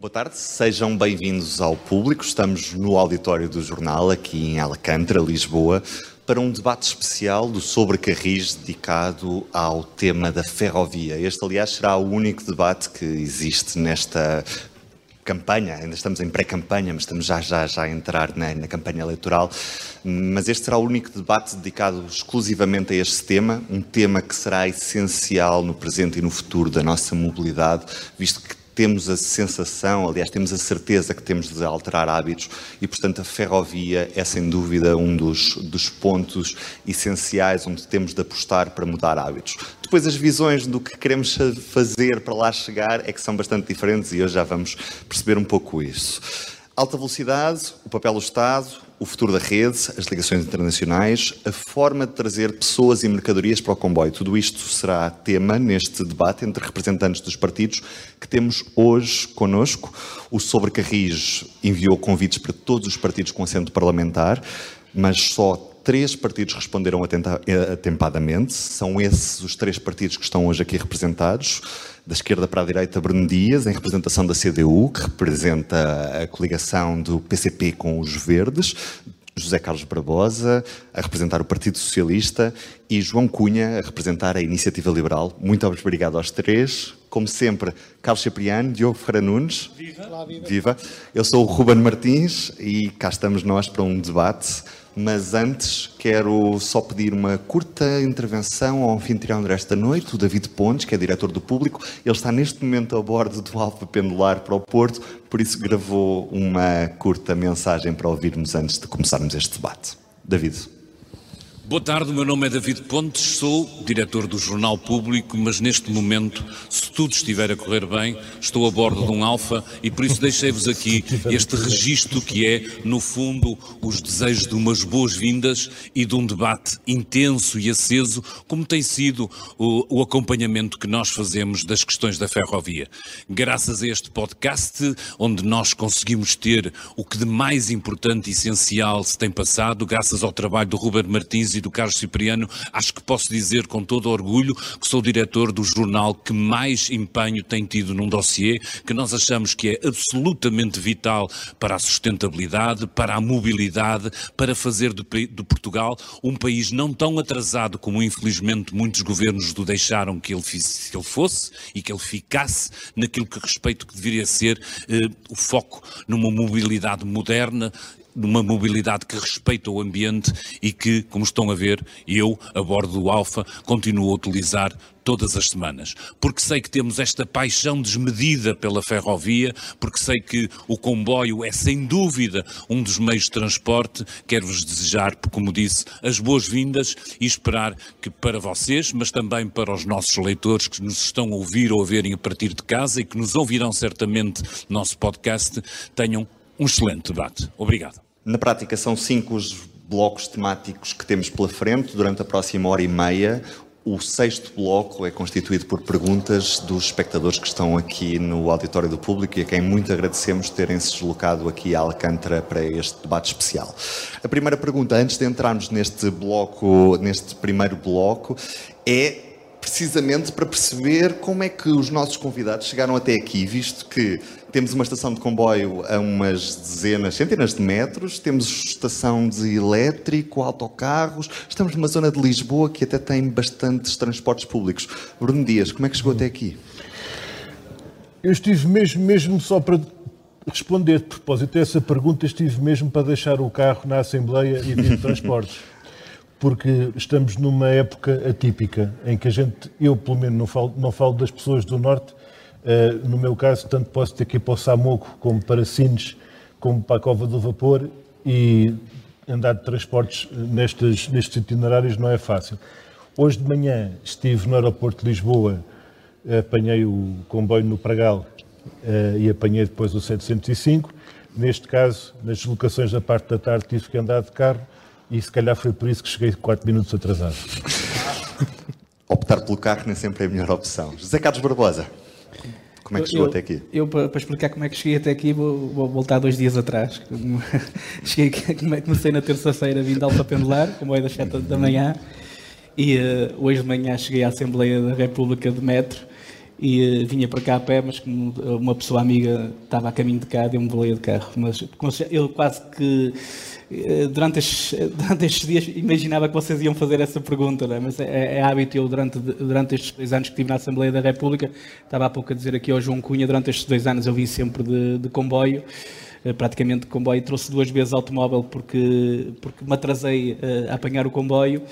Boa tarde, sejam bem-vindos ao público. Estamos no auditório do jornal, aqui em Alcântara, Lisboa, para um debate especial do Sobre Carris dedicado ao tema da ferrovia. Este, aliás, será o único debate que existe nesta campanha, ainda estamos em pré-campanha, mas estamos já, já, já a entrar na, na, campanha eleitoral. Mas este será o único debate dedicado exclusivamente a este tema, um tema que será essencial no presente e no futuro da nossa mobilidade, visto que temos a sensação, aliás, temos a certeza que temos de alterar hábitos e, portanto, a ferrovia é sem dúvida um dos, dos pontos essenciais onde temos de apostar para mudar hábitos. Depois, as visões do que queremos fazer para lá chegar é que são bastante diferentes e hoje já vamos perceber um pouco isso. Alta velocidade, o papel do Estado, o futuro da rede, as ligações internacionais, a forma de trazer pessoas e mercadorias para o comboio. Tudo isto será tema neste debate entre representantes dos partidos que temos hoje conosco. O Sobre Carris enviou convites para todos os partidos com assento parlamentar, mas só três partidos responderam atempadamente. São esses os três partidos que estão hoje aqui representados. Da esquerda para a direita, Bruno Dias, em representação da CDU, que representa a coligação do PCP com os Verdes. José Carlos Barbosa, a representar o Partido Socialista, e João Cunha, a representar a Iniciativa Liberal. Muito obrigado aos três. Como sempre, Carlos Cipriano, Diogo Ferreira Nunes. Viva. Viva! Eu sou o Ruben Martins e cá estamos nós para um debate mas antes quero só pedir uma curta intervenção ao anfitrião desta noite, o David Pontes, que é diretor do público. Ele está neste momento a bordo do Alfa Pendular para o Porto, por isso gravou uma curta mensagem para ouvirmos antes de começarmos este debate. David. Boa tarde, o meu nome é David Pontes, sou diretor do Jornal Público, mas neste momento, se tudo estiver a correr bem, estou a bordo de um Alfa e por isso deixei-vos aqui este registro que é, no fundo, os desejos de umas boas-vindas e de um debate intenso e aceso, como tem sido o, o acompanhamento que nós fazemos das questões da ferrovia. Graças a este podcast, onde nós conseguimos ter o que de mais importante e essencial se tem passado, graças ao trabalho do Ruben Martins e do Carlos Cipriano, acho que posso dizer com todo orgulho que sou diretor do jornal que mais empenho tem tido num dossiê que nós achamos que é absolutamente vital para a sustentabilidade, para a mobilidade, para fazer de, de Portugal um país não tão atrasado como infelizmente muitos governos do deixaram que ele, que ele fosse e que ele ficasse naquilo que respeito que deveria ser eh, o foco numa mobilidade moderna, numa mobilidade que respeita o ambiente e que, como estão a ver, eu, a bordo do Alfa, continuo a utilizar todas as semanas. Porque sei que temos esta paixão desmedida pela ferrovia, porque sei que o comboio é sem dúvida um dos meios de transporte. Quero-vos desejar, como disse, as boas-vindas e esperar que para vocês, mas também para os nossos leitores que nos estão a ouvir ou a verem a partir de casa e que nos ouvirão certamente no nosso podcast, tenham um excelente debate. Obrigado. Na prática, são cinco os blocos temáticos que temos pela frente durante a próxima hora e meia. O sexto bloco é constituído por perguntas dos espectadores que estão aqui no auditório do público e a quem muito agradecemos terem se deslocado aqui a Alcântara para este debate especial. A primeira pergunta, antes de entrarmos neste bloco, neste primeiro bloco, é precisamente para perceber como é que os nossos convidados chegaram até aqui, visto que temos uma estação de comboio a umas dezenas, centenas de metros, temos estação de elétrico, autocarros, estamos numa zona de Lisboa que até tem bastantes transportes públicos. Bruno Dias, como é que chegou até aqui? Eu estive mesmo, mesmo só para responder de propósito a essa pergunta, estive mesmo para deixar o carro na Assembleia e vir de transportes. Porque estamos numa época atípica em que a gente, eu pelo menos não falo, não falo das pessoas do Norte, no meu caso, tanto posso ter que ir para o Samoco, como para Sines, como para a Cova do Vapor, e andar de transportes nestes, nestes itinerários não é fácil. Hoje de manhã estive no aeroporto de Lisboa, apanhei o comboio no Pragal eh, e apanhei depois o 705. Neste caso, nas deslocações da parte da tarde, tive que andar de carro e se calhar foi por isso que cheguei 4 minutos atrasado. Optar pelo carro nem sempre é a melhor opção. José Carlos Barbosa. Como é que chegou eu, até aqui? Eu, para, explicar como é que cheguei até aqui, vou, vou voltar dois dias atrás. cheguei, comecei na terça-feira, de Alfa Pendular, comboio das 7 da manhã, e uh, hoje de manhã cheguei à Assembleia da República de Metro, e uh, vinha para cá a pé, mas como uma pessoa amiga estava a caminho de cá, deu-me boleia de carro. Mas eu quase que durante estes, durante estes dias imaginava que vocês iam fazer essa pergunta, é? mas é, é, hábito eu durante, durante estes dois anos que estive na Assembleia da República, estava há pouco a dizer aqui ao João Cunha, durante estes dois anos eu vim sempre de, de comboio, uh, praticamente de comboio, trouxe duas vezes automóvel porque, porque me atrasei a apanhar o comboio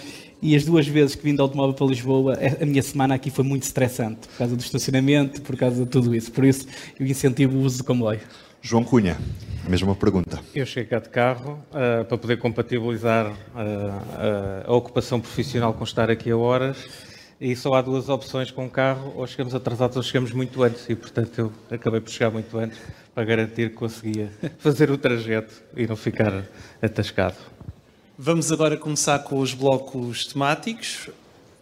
e as duas vezes que vim de automóvel para Lisboa, a minha semana aqui foi muito estressante, por causa do estacionamento, por causa de tudo isso. Por isso, eu incentivo o uso do comboio. João Cunha, mesma pergunta. Eu cheguei cá de carro uh, para poder compatibilizar uh, uh, a ocupação profissional com estar aqui a horas e só há duas opções com o carro, ou chegamos atrasados ou chegamos muito antes e, portanto, eu acabei por chegar muito antes para garantir que conseguia fazer o trajeto e não ficar atascado. Vamos agora começar com os blocos temáticos.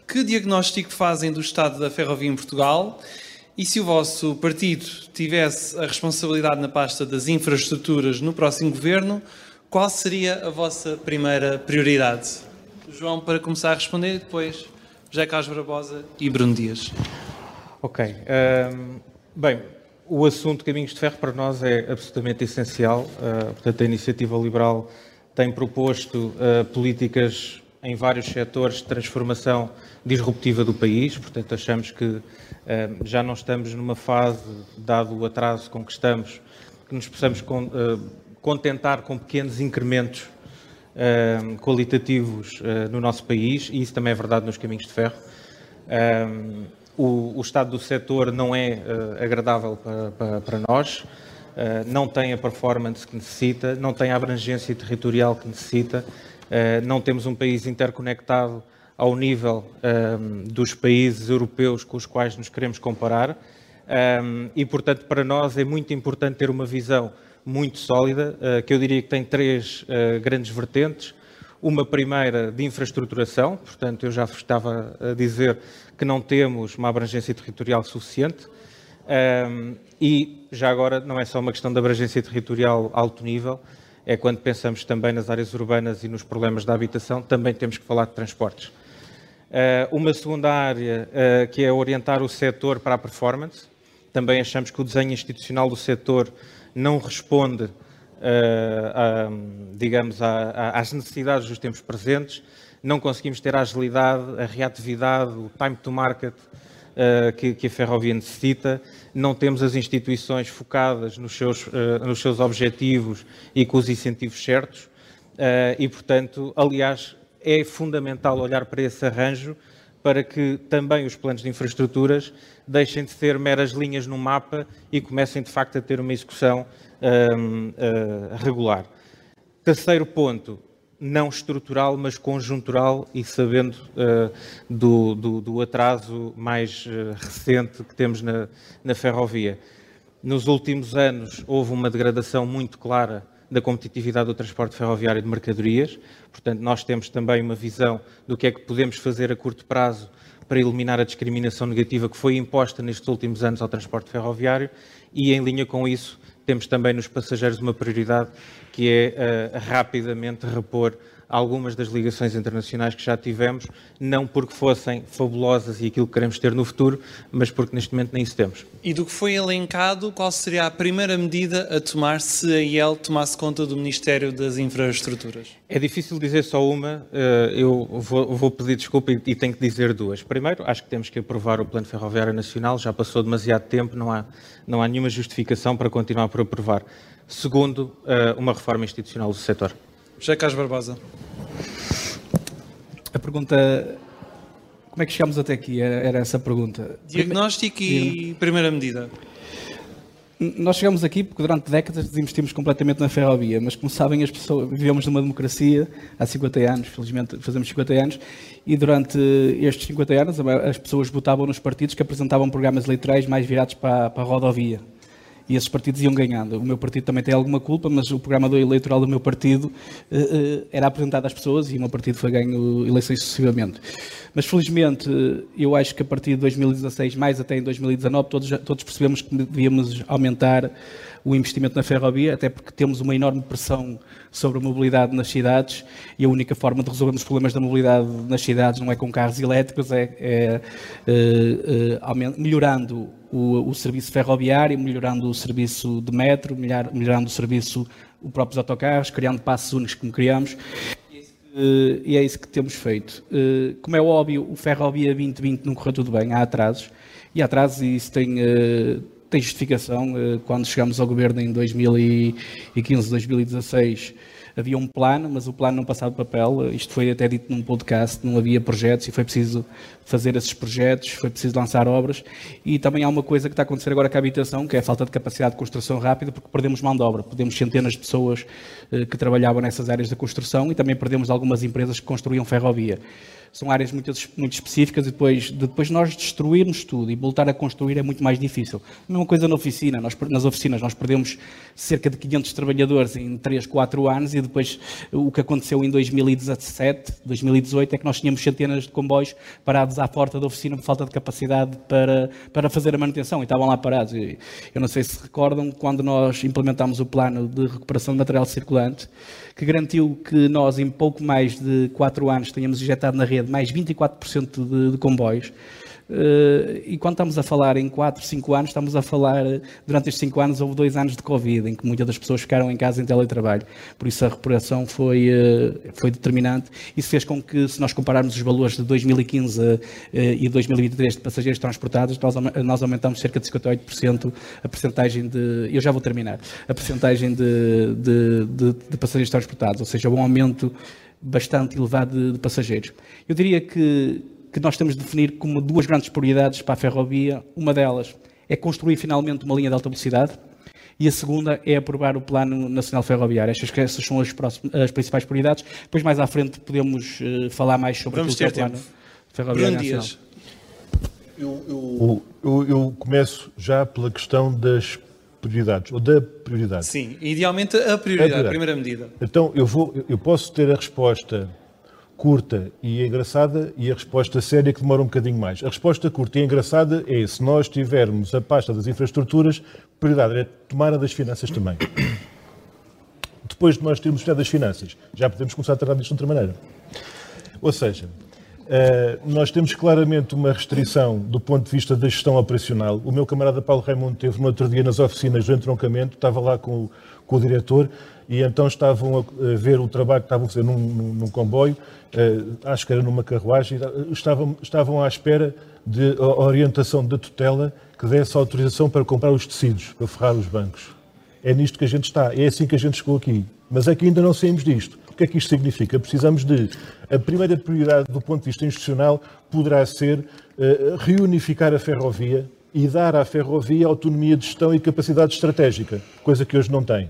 Que diagnóstico fazem do estado da ferrovia em Portugal? E se o vosso partido tivesse a responsabilidade na pasta das infraestruturas no próximo governo, qual seria a vossa primeira prioridade? João, para começar a responder, depois José Carlos Barbosa e Bruno Dias. Ok. Um, bem, o assunto Caminhos de Ferro para nós é absolutamente essencial. Uh, portanto, a iniciativa liberal tem proposto uh, políticas em vários setores de transformação disruptiva do país, portanto achamos que já não estamos numa fase, dado o atraso com que estamos, que nos possamos uh, contentar com pequenos incrementos qualitativos no nosso país, e isso também é verdade nos caminhos de ferro. O, estado do setor não é agradável para, nós, não tem a performance que necessita, não tem a abrangência territorial que necessita, não temos um país interconectado ao nível ehm, dos países europeus com os quais nos queremos comparar. Ehm, e, portanto, para nós é muito importante ter uma visão muito sólida, eh, que eu diria que tem três grandes vertentes. Uma primeira de infraestruturação, portanto, eu já estava a dizer que não temos uma abrangência territorial suficiente. Um, e já agora não é só uma questão de abrangência territorial alto nível, é quando pensamos também nas áreas urbanas e nos problemas da habitação, também temos que falar de transportes. Uh, uma segunda área uh, que é orientar o setor para a performance. Também achamos que o desenho institucional do setor não responde, a, digamos, às necessidades dos tempos presentes. Não conseguimos ter a agilidade, a reatividade, o time to market que, a ferrovia necessita, não temos as instituições focadas nos seus, nos seus objetivos e com os incentivos certos, uh, e, portanto, aliás, é fundamental olhar para esse arranjo para que também os planos de infraestruturas deixem de ser meras linhas no mapa e comecem, de facto, a ter uma execução regular. Terceiro ponto, não estrutural, mas conjuntural e sabendo uh, do, do, do, atraso mais uh, recente que temos na, na ferrovia. Nos últimos anos houve uma degradação muito clara da competitividade do transporte ferroviário de mercadorias, portanto, nós temos também uma visão do que é que podemos fazer a curto prazo para eliminar a discriminação negativa que foi imposta nestes últimos anos ao transporte ferroviário. E, em linha com isso, temos também nos passageiros uma prioridade que é uh, rapidamente repor algumas das ligações internacionais que já tivemos, não porque fossem fabulosas e aquilo que queremos ter no futuro, mas porque neste momento nem isso temos. E do que foi elencado, qual seria a primeira medida a tomar se a IEL tomasse conta do Ministério das Infraestruturas? É difícil dizer só uma, eh, eu vou, pedir desculpa e tenho que dizer duas. Primeiro, acho que temos que aprovar o Plano Ferroviário Nacional, já passou demasiado tempo, não há, não há nenhuma justificação para continuar por aprovar. Segundo, eh, uma reforma institucional do setor. José Carlos Barbosa. A pergunta. Como é que chegamos até aqui? Era essa a pergunta. Diagnóstico e primeira medida. Nós chegamos aqui porque durante décadas desinvestimos completamente na ferrovia, mas como sabem, as pessoas, vivemos numa democracia há 50 anos, felizmente fazemos 50 anos, e durante estes 50 anos as pessoas votavam nos partidos que apresentavam programas eleitorais mais virados para, para a rodovia e esses partidos iam ganhando. O meu partido também tem alguma culpa, mas o programa do eleitoral do meu partido uh, era apresentado às pessoas e o meu partido foi ganho eleições sucessivamente. Mas felizmente eu acho que a partir de 2016, mais até em 2019, todos, todos percebemos que devíamos aumentar o investimento na ferrovia, até porque temos uma enorme pressão sobre a mobilidade nas cidades e a única forma de resolvermos os problemas da mobilidade nas cidades não é com carros elétricos, é, é, é, é melhorando o, o, serviço ferroviário, melhorando o serviço de metro, melhor, melhorando o serviço, os próprios autocarros, criando passos únicos como criamos. E é isso que temos feito. Como é óbvio, o Ferrovia 2020 não correu tudo bem, há atrasos. E há atrasos e isso tem, tem justificação. Quando chegamos ao governo em 2015, 2016, havia um plano, mas o plano não passava papel. Isto foi até dito num podcast, não havia projetos e foi preciso fazer esses projetos, foi preciso lançar obras. E também há uma coisa que está a acontecer agora com a habitação, que é a falta de capacidade de construção rápida, porque perdemos mão de obra. Perdemos centenas de pessoas eh, que trabalhavam nessas áreas da construção e também perdemos algumas empresas que construíam ferrovia são áreas muito, muito específicas e depois, depois nós destruirmos tudo e voltar a construir é muito mais difícil. A mesma coisa na oficina, nós, nas oficinas nós perdemos cerca de 500 trabalhadores em 3, 4 anos e depois o que aconteceu em 2017, 2018 é que nós tínhamos centenas de comboios parados à porta da oficina por falta de capacidade para, para fazer a manutenção e estavam lá parados. Eu não sei se recordam quando nós implementámos o plano de recuperação de material circulante, que garantiu que nós, em pouco mais de 4 anos, tenhamos injetado na rede mais 24% de, de comboios. Uh, e quando estamos a falar em 4, 5 anos, estamos a falar, durante estes 5 anos, houve 2 anos de Covid, em que muitas das pessoas ficaram em casa em teletrabalho. Por isso a recuperação foi, uh, foi determinante. Isso fez com que, se nós compararmos os valores de 2015 uh, e 2023 de passageiros transportados, nós, nós aumentamos cerca de 58% a percentagem de. Eu já vou terminar. A percentagem de, de, de, de passageiros transportados, ou seja, um aumento bastante elevado de, de passageiros. Eu diria que que nós temos de definir como duas grandes prioridades para a ferrovia. Uma delas é construir finalmente uma linha de alta velocidade e a segunda é aprovar o Plano Nacional Ferroviário. Estas, são as, próximas, as principais prioridades. Depois, mais à frente, podemos uh, falar mais sobre Vamos ter o Plano Ferroviário Nacional. Eu, eu, eu, eu começo já pela questão das prioridades, ou da prioridade. Sim, idealmente a prioridade, a, prioridade. a primeira medida. Então, eu, vou, eu posso ter a resposta curta e engraçada e a resposta séria que demora um bocadinho mais. A resposta curta e engraçada é se nós tivermos a pasta das infraestruturas, prioridade é tomar a das finanças também. Depois de nós termos estudado das finanças, já podemos começar a tratar disto de outra maneira. Ou seja, nós temos claramente uma restrição do ponto de vista da gestão operacional. O meu camarada Paulo Raimundo teve no outro dia nas oficinas do entroncamento, estava lá com, com o diretor e então estavam a ver o trabalho que estavam a fazer num, num, comboio, uh, acho que era numa carruagem, estavam, estavam à espera de orientação da tutela que desse autorização para comprar os tecidos, para ferrar os bancos. É nisto que a gente está, é assim que a gente chegou aqui. Mas é que ainda não saímos disto. O que é que isto significa? Precisamos de. A primeira prioridade do ponto de vista institucional poderá ser uh, reunificar a ferrovia e dar à ferrovia autonomia de gestão e capacidade estratégica, coisa que hoje não tem.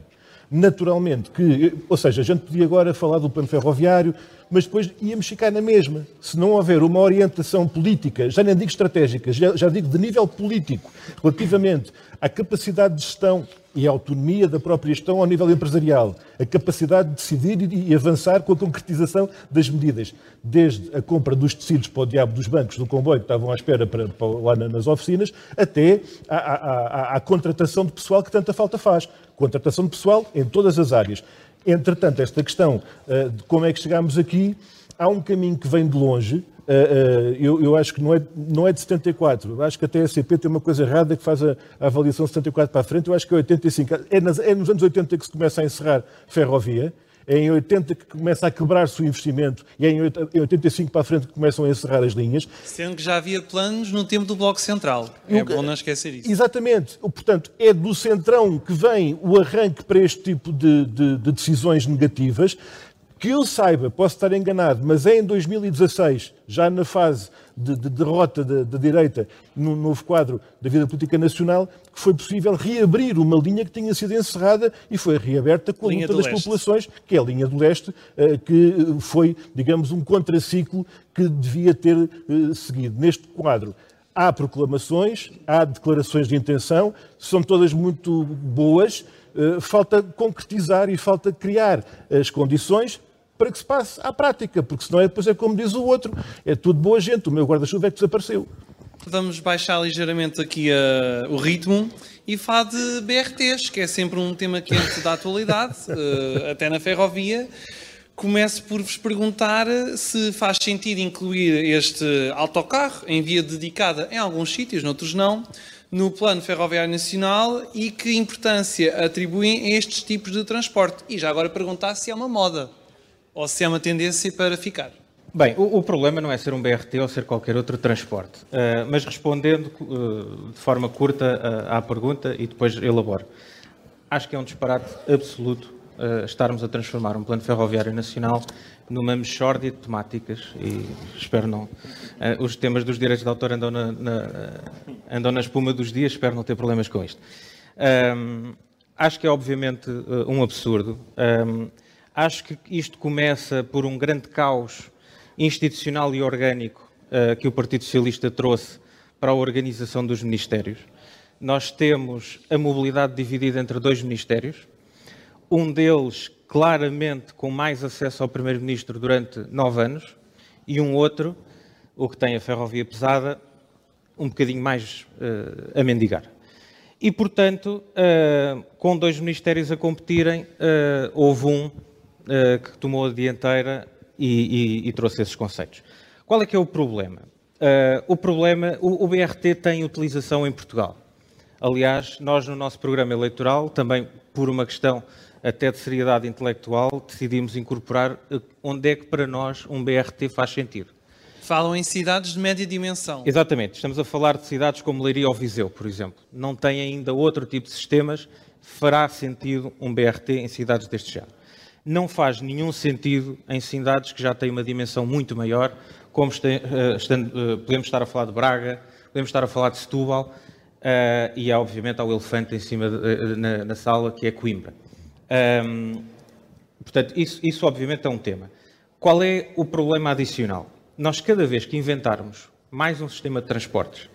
Naturalmente que, ou seja, a gente podia agora falar do plano ferroviário, mas depois íamos ficar na mesma. Se não houver uma orientação política, já nem digo estratégica, já, já digo de nível político, relativamente à capacidade de gestão e à autonomia da própria gestão ao nível empresarial, a capacidade de decidir e, avançar com a concretização das medidas, desde a compra dos tecidos para o diabo dos bancos do comboio que estavam à espera para, para lá nas oficinas, até à, à, contratação de pessoal que tanta falta faz. Contratação de pessoal em todas as áreas. Entretanto, esta questão uh, de como é que chegámos aqui, há um caminho que vem de longe. Uh, uh, eu, eu, acho que não é, não é de 74. Eu acho que a TSCP tem uma coisa errada que faz a, a avaliação de 74 para a frente. Eu acho que é 85. É, nas, é nos anos 80 que se começa a encerrar ferrovia. É em 80 que começa a quebrar-se o investimento e é em 85 para a frente que começam a encerrar as linhas. Sendo que já havia planos no tempo do Bloco Central. É bom não esquecer isso. Exatamente. Portanto, é do Centrão que vem o arranque para este tipo de, de, de decisões negativas. Que eu saiba, posso estar enganado, mas é em 2016, já na fase de, de derrota da, da, direita no novo quadro da vida política nacional, que foi possível reabrir uma linha que tinha sido encerrada e foi reaberta com a linha luta das leste. populações, que é a linha do leste, eh, que foi, digamos, um contraciclo que devia ter eh, seguido. Neste quadro, há proclamações, há declarações de intenção, são todas muito boas, eh, falta concretizar e falta criar as condições para que se passe à prática, porque senão é, depois é como diz o outro, é tudo boa gente, o meu guarda-chuva é que desapareceu. Vamos baixar ligeiramente aqui uh, o ritmo e fala de BRTs, que é sempre um tema quente da atualidade, uh, até na ferrovia. Começo por vos perguntar se faz sentido incluir este autocarro em via dedicada em alguns sítios, noutros não, no Plano Ferroviário Nacional e que importância atribuem a estes tipos de transporte. E já agora perguntar se é uma moda ou se é uma tendência para ficar. Bem, o, o, problema não é ser um BRT ou ser qualquer outro transporte, uh, mas respondendo uh, de forma curta uh, à pergunta e depois elaboro. Acho que é um disparate absoluto estarmos a transformar um plano ferroviário nacional numa mexórdia de temáticas e espero não. os temas dos direitos de autor andam na, na, andam na espuma dos dias, espero não ter problemas com isto. Um, acho que é obviamente um absurdo. Um, acho que isto começa por um grande caos institucional e orgânico uh, que o Partido Socialista trouxe para a organização dos ministérios. Nós temos a mobilidade dividida entre dois ministérios, um deles claramente com mais acesso ao Primeiro-Ministro durante nove anos, e um outro, o que tem a ferrovia pesada, um bocadinho mais uh, a mendigar. E, portanto, uh, com dois ministérios a competirem, houve um que tomou a dianteira e, e, e trouxe esses conceitos. Qual é que é o problema? Uh, o problema, o, o, BRT tem utilização em Portugal. Aliás, nós no nosso programa eleitoral, também por uma questão até de seriedade intelectual, decidimos incorporar ah, onde é que para nós um BRT faz sentido. Falam em cidades de média dimensão. Exatamente. Estamos a falar de cidades como Leiria ou Viseu, por exemplo. Não têm ainda outro tipo de sistemas. Fará sentido um BRT em cidades deste género não faz nenhum sentido em cidades que já têm uma dimensão muito maior, como este, uh, podemos estar a falar de Braga, podemos estar a falar de Setúbal, uh, e há obviamente há o elefante em cima de, na, na, sala, que é Coimbra. Um, portanto, isso, isso obviamente é um tema. Qual é o problema adicional? Nós, cada vez que inventarmos mais um sistema de transportes,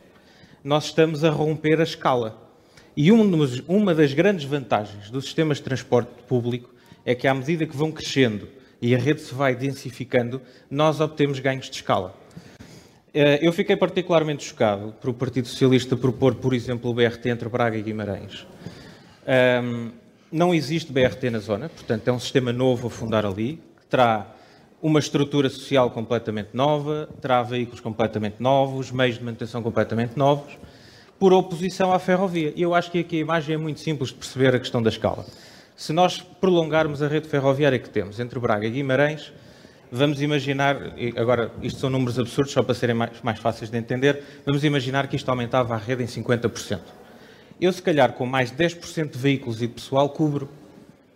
nós estamos a romper a escala. E uma das grandes vantagens dos sistemas de transporte público é que à medida que vão crescendo e a rede se vai densificando, nós obtemos ganhos de escala. Eh, eu fiquei particularmente chocado por o Partido Socialista propor, por exemplo, o BRT entre Braga e Guimarães. Não existe BRT na zona, portanto é um sistema novo a fundar ali, que terá uma estrutura social completamente nova, terá veículos completamente novos, meios de manutenção completamente novos, por oposição à ferrovia. E eu acho que aqui a imagem é muito simples de perceber a questão da escala. Se nós prolongarmos a rede ferroviária que temos entre Braga e Guimarães, vamos imaginar, agora isto são números absurdos só para serem mais, mais fáceis de entender, vamos imaginar que isto aumentava a rede em 50%. Eu, se calhar, com mais 10% de veículos e de pessoal, cubro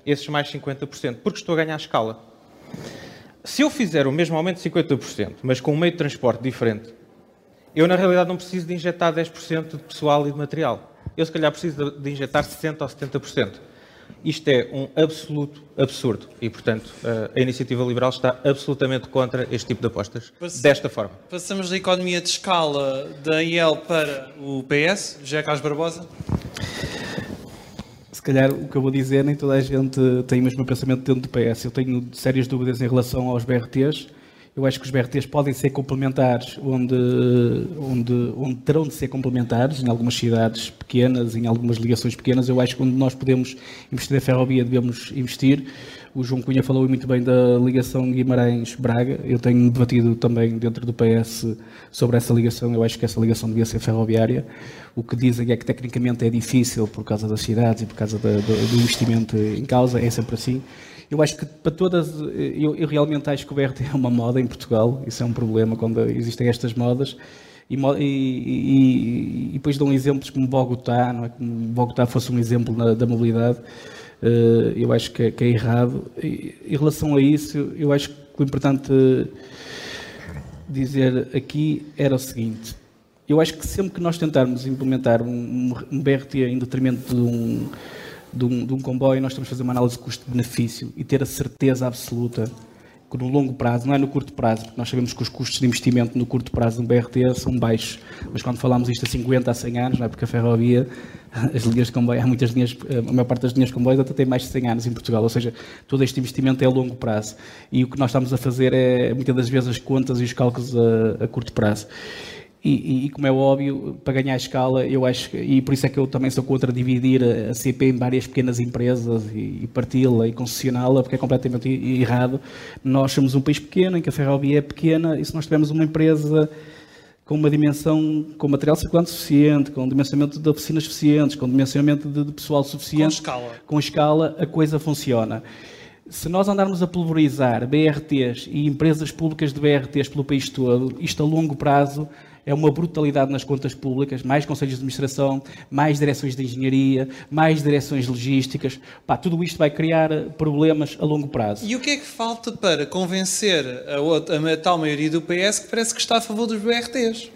esses mais 50%, porque estou a ganhar escala. Se eu fizer o mesmo aumento de 50%, mas com um meio de transporte diferente, eu, na realidade, não preciso de injetar 10% de pessoal e de material. Eu, se calhar, preciso de injetar 60% ou 70%. Isto é um absoluto absurdo e, portanto, a Iniciativa Liberal está absolutamente contra este tipo de apostas, desta forma. Passamos da economia de escala da IEL para o PS, José Carlos Barbosa. Se calhar o que eu vou dizer, nem toda a gente tem o mesmo pensamento dentro do PS. Eu tenho sérias dúvidas em relação aos BRTs eu acho que os BRTs podem ser complementares, onde, onde, onde terão de ser complementares, em algumas cidades pequenas, em algumas ligações pequenas. Eu acho que onde nós podemos investir na ferrovia, devemos investir. O João Cunha falou muito bem da ligação Guimarães-Braga. Eu tenho debatido também dentro do PS sobre essa ligação. Eu acho que essa ligação devia ser ferroviária. O que dizem é que tecnicamente é difícil por causa das cidades e por causa do, do investimento em causa. É sempre assim. Eu acho que para todas, eu, eu, realmente acho que o BRT é uma moda em Portugal, isso é um problema quando existem estas modas. E, e, e, depois dão exemplos como Bogotá, não é? como Bogotá fosse um exemplo na, da mobilidade, uh, eu acho que é, que é errado. E, em relação a isso, eu acho que o importante dizer aqui era o seguinte: eu acho que sempre que nós tentarmos implementar um, um BRT em detrimento de um de um, de um comboio, nós temos que fazer uma análise custo-benefício e ter a certeza absoluta que no longo prazo, não é no curto prazo, porque nós sabemos que os custos de investimento no curto prazo de um BRT são baixos, mas quando falamos isto a 50, a 100 anos, não é porque a ferrovia, as linhas de comboio, há muitas linhas, a maior parte das linhas de comboio até tem mais de 100 anos em Portugal, ou seja, todo este investimento é a longo prazo e o que nós estamos a fazer é muitas das vezes as contas e os cálculos a, a curto prazo. E, e, como é óbvio, para ganhar escala, eu acho e por isso é que eu também sou contra dividir a CP em várias pequenas empresas e, parti-la e concessioná-la, porque é completamente errado. Nós somos um país pequeno, em que a ferrovia é pequena, e se nós tivermos uma empresa com uma dimensão, com material circulante suficiente, com dimensionamento de oficinas suficientes, com dimensionamento de, de pessoal suficiente, com escala. com escala, a coisa funciona. Se nós andarmos a pulverizar BRTs e empresas públicas de BRTs pelo país todo, isto a longo prazo é uma brutalidade nas contas públicas, mais conselhos de administração, mais direções de engenharia, mais direções logísticas. Pá, tudo isto vai criar problemas a longo prazo. E o que é que falta para convencer a, a, a tal maioria do PS que parece que está a favor dos BRTs?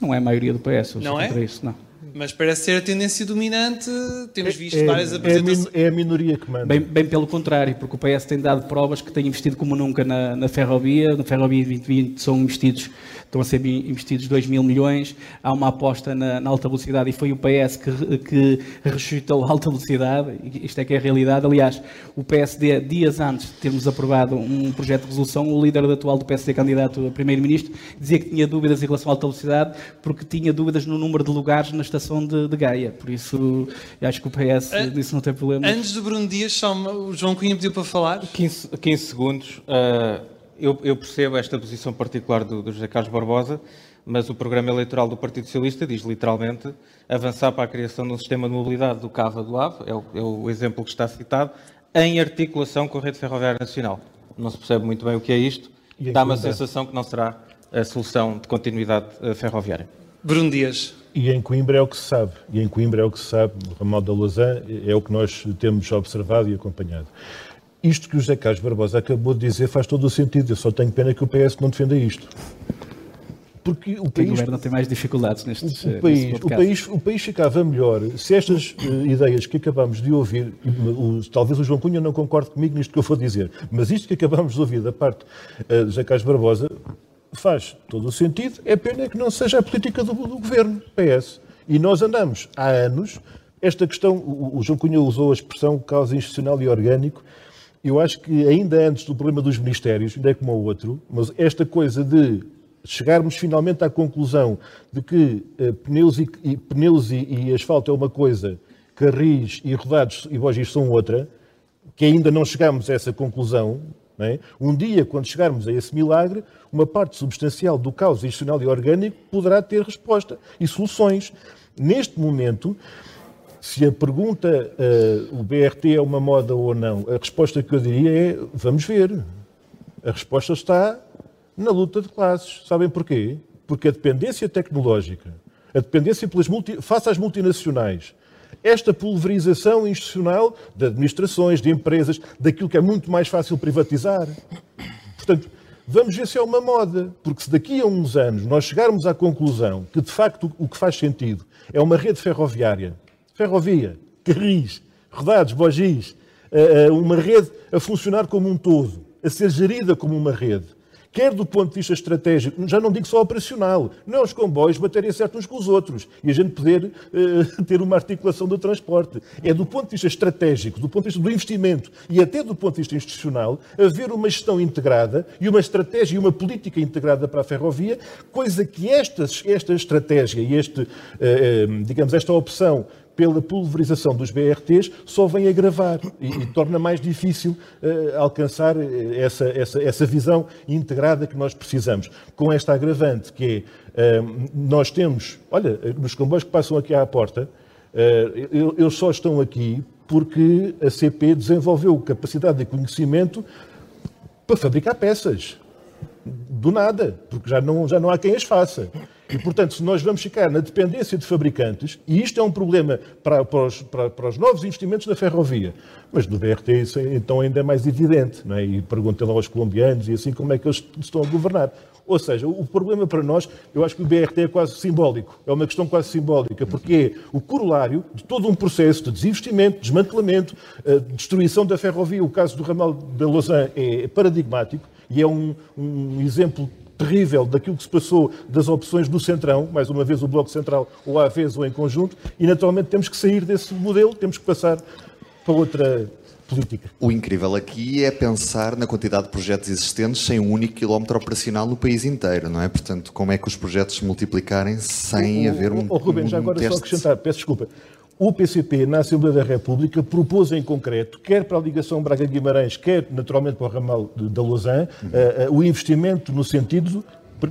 Não é a maioria do PS, não é? Isso, não. Mas parece ser a tendência dominante. Temos visto é, várias apresentações. É a, minoria que manda. Bem, bem, pelo contrário, porque o PS tem dado provas que tem investido como nunca na, na ferrovia. Na ferrovia 2020 são investidos estão a ser investidos 2 mil milhões, há uma aposta na, na alta velocidade e foi o PS que, que ressuscitou a alta velocidade, isto é que é a realidade. Aliás, o PSD, dias antes de termos aprovado um projeto de resolução, o líder atual do PSD, candidato a primeiro-ministro, dizia que tinha dúvidas em relação à alta velocidade, porque tinha dúvidas no número de lugares na estação de, de Gaia. Por isso, acho que o PS uh, disse não tem problema. Antes do Bruno Dias, só o João Cunha pediu para falar. 15, 15 segundos. Uh eu, eu, percebo esta posição particular do, do, José Carlos Barbosa, mas o programa eleitoral do Partido Socialista diz literalmente avançar para a criação de um sistema de mobilidade do CAVA do AVE, é o, é o exemplo que está citado, em articulação com a rede ferroviária nacional. Não se percebe muito bem o que é isto, dá uma sensação que não será a solução de continuidade eh, ferroviária. Bruno Dias. E em Coimbra é o que se sabe, e em Coimbra é o que se sabe, o ramal da Lausanne é o que nós temos observado e acompanhado. Isto que o José Carlos Barbosa acabou de dizer faz todo o sentido. Eu só tenho pena que o PS não defenda isto. Porque o país. O governo tem mais dificuldades nestes. O país, o país, o país ficava melhor se estas uh, ideias que acabamos de ouvir, o, talvez o João Cunha não concorde comigo nisto que eu vou dizer, mas isto que acabamos de ouvir da parte uh, de José Carlos Barbosa faz todo o sentido. É pena que não seja a política do, do governo, PS. E nós andamos há anos. Esta questão, o, o João Cunha usou a expressão causa institucional e orgânico eu acho que ainda antes do problema dos ministérios, ainda é como o outro, mas esta coisa de chegarmos finalmente à conclusão de que uh, pneus, e, e pneus e, e, asfalto é uma coisa, carris e rodados e bogis são outra, que ainda não chegamos a essa conclusão. É? Um dia, quando chegarmos a esse milagre, uma parte substancial do caos institucional e orgânico poderá ter resposta e soluções. Neste momento, se a pergunta uh, o BRT é uma moda ou não, a resposta que eu diria é vamos ver. A resposta está na luta de classes. Sabem porquê? Porque a dependência tecnológica, a dependência pelas multi, face às multinacionais, esta pulverização institucional de administrações, de empresas, daquilo que é muito mais fácil privatizar. Portanto, vamos ver se é uma moda, porque se daqui a uns anos nós chegarmos à conclusão que de facto o que faz sentido é uma rede ferroviária ferrovia, carris, rodados, bogis, eh, eh, uma rede a funcionar como um todo, a ser gerida como uma rede, quer do ponto de vista estratégico, já não digo só operacional, não é os comboios baterem certo uns com os outros e a gente poder uh, ter uma articulação do transporte. É do ponto de vista estratégico, do ponto de vista do investimento e até do ponto de vista institucional, haver uma gestão integrada e uma estratégia e uma política integrada para a ferrovia, coisa que esta, esta estratégia e este, digamos, esta opção pela pulverização dos BRTs, só vem agravar e, e torna mais difícil uh, alcançar eh, essa, essa, essa visão integrada que nós precisamos. Com esta agravante, que é, uh, nós temos, olha, nos comboios que passam aqui à porta, uh, eles só estão aqui porque a CP desenvolveu capacidade de conhecimento para fabricar peças. Do nada, porque já não, já não há quem as faça. E, portanto, se nós vamos ficar na dependência de fabricantes, e isto é um problema para, para, os, para, para os, novos investimentos da ferrovia, mas no BRT isso é, então ainda é mais evidente, não é? e perguntem lá aos colombianos e assim como é que eles estão a governar. Ou seja, o problema para nós, eu acho que o BRT é quase simbólico, é uma questão quase simbólica, porque é o corolário de todo um processo de desinvestimento, desmantelamento, eh, destruição da ferrovia. O caso do ramal da Lausanne é paradigmático e é um, um exemplo terrível daquilo que se passou das opções do Centrão, mais uma vez o Bloco Central, ou à vez ou em conjunto, e naturalmente temos que sair desse modelo, temos que passar para outra, política. O incrível aqui é pensar na quantidade de projetos existentes sem um único quilómetro operacional no país inteiro, não é? Portanto, como é que os projetos se multiplicarem sem o, haver um, oh, Rubens, um já agora teste... só acrescentar, peço desculpa. O PCP, na Assembleia da República, propôs em concreto, quer para a ligação Braga-Guimarães, quer naturalmente para o ramal da Lausanne, uhum. uh, o investimento no sentido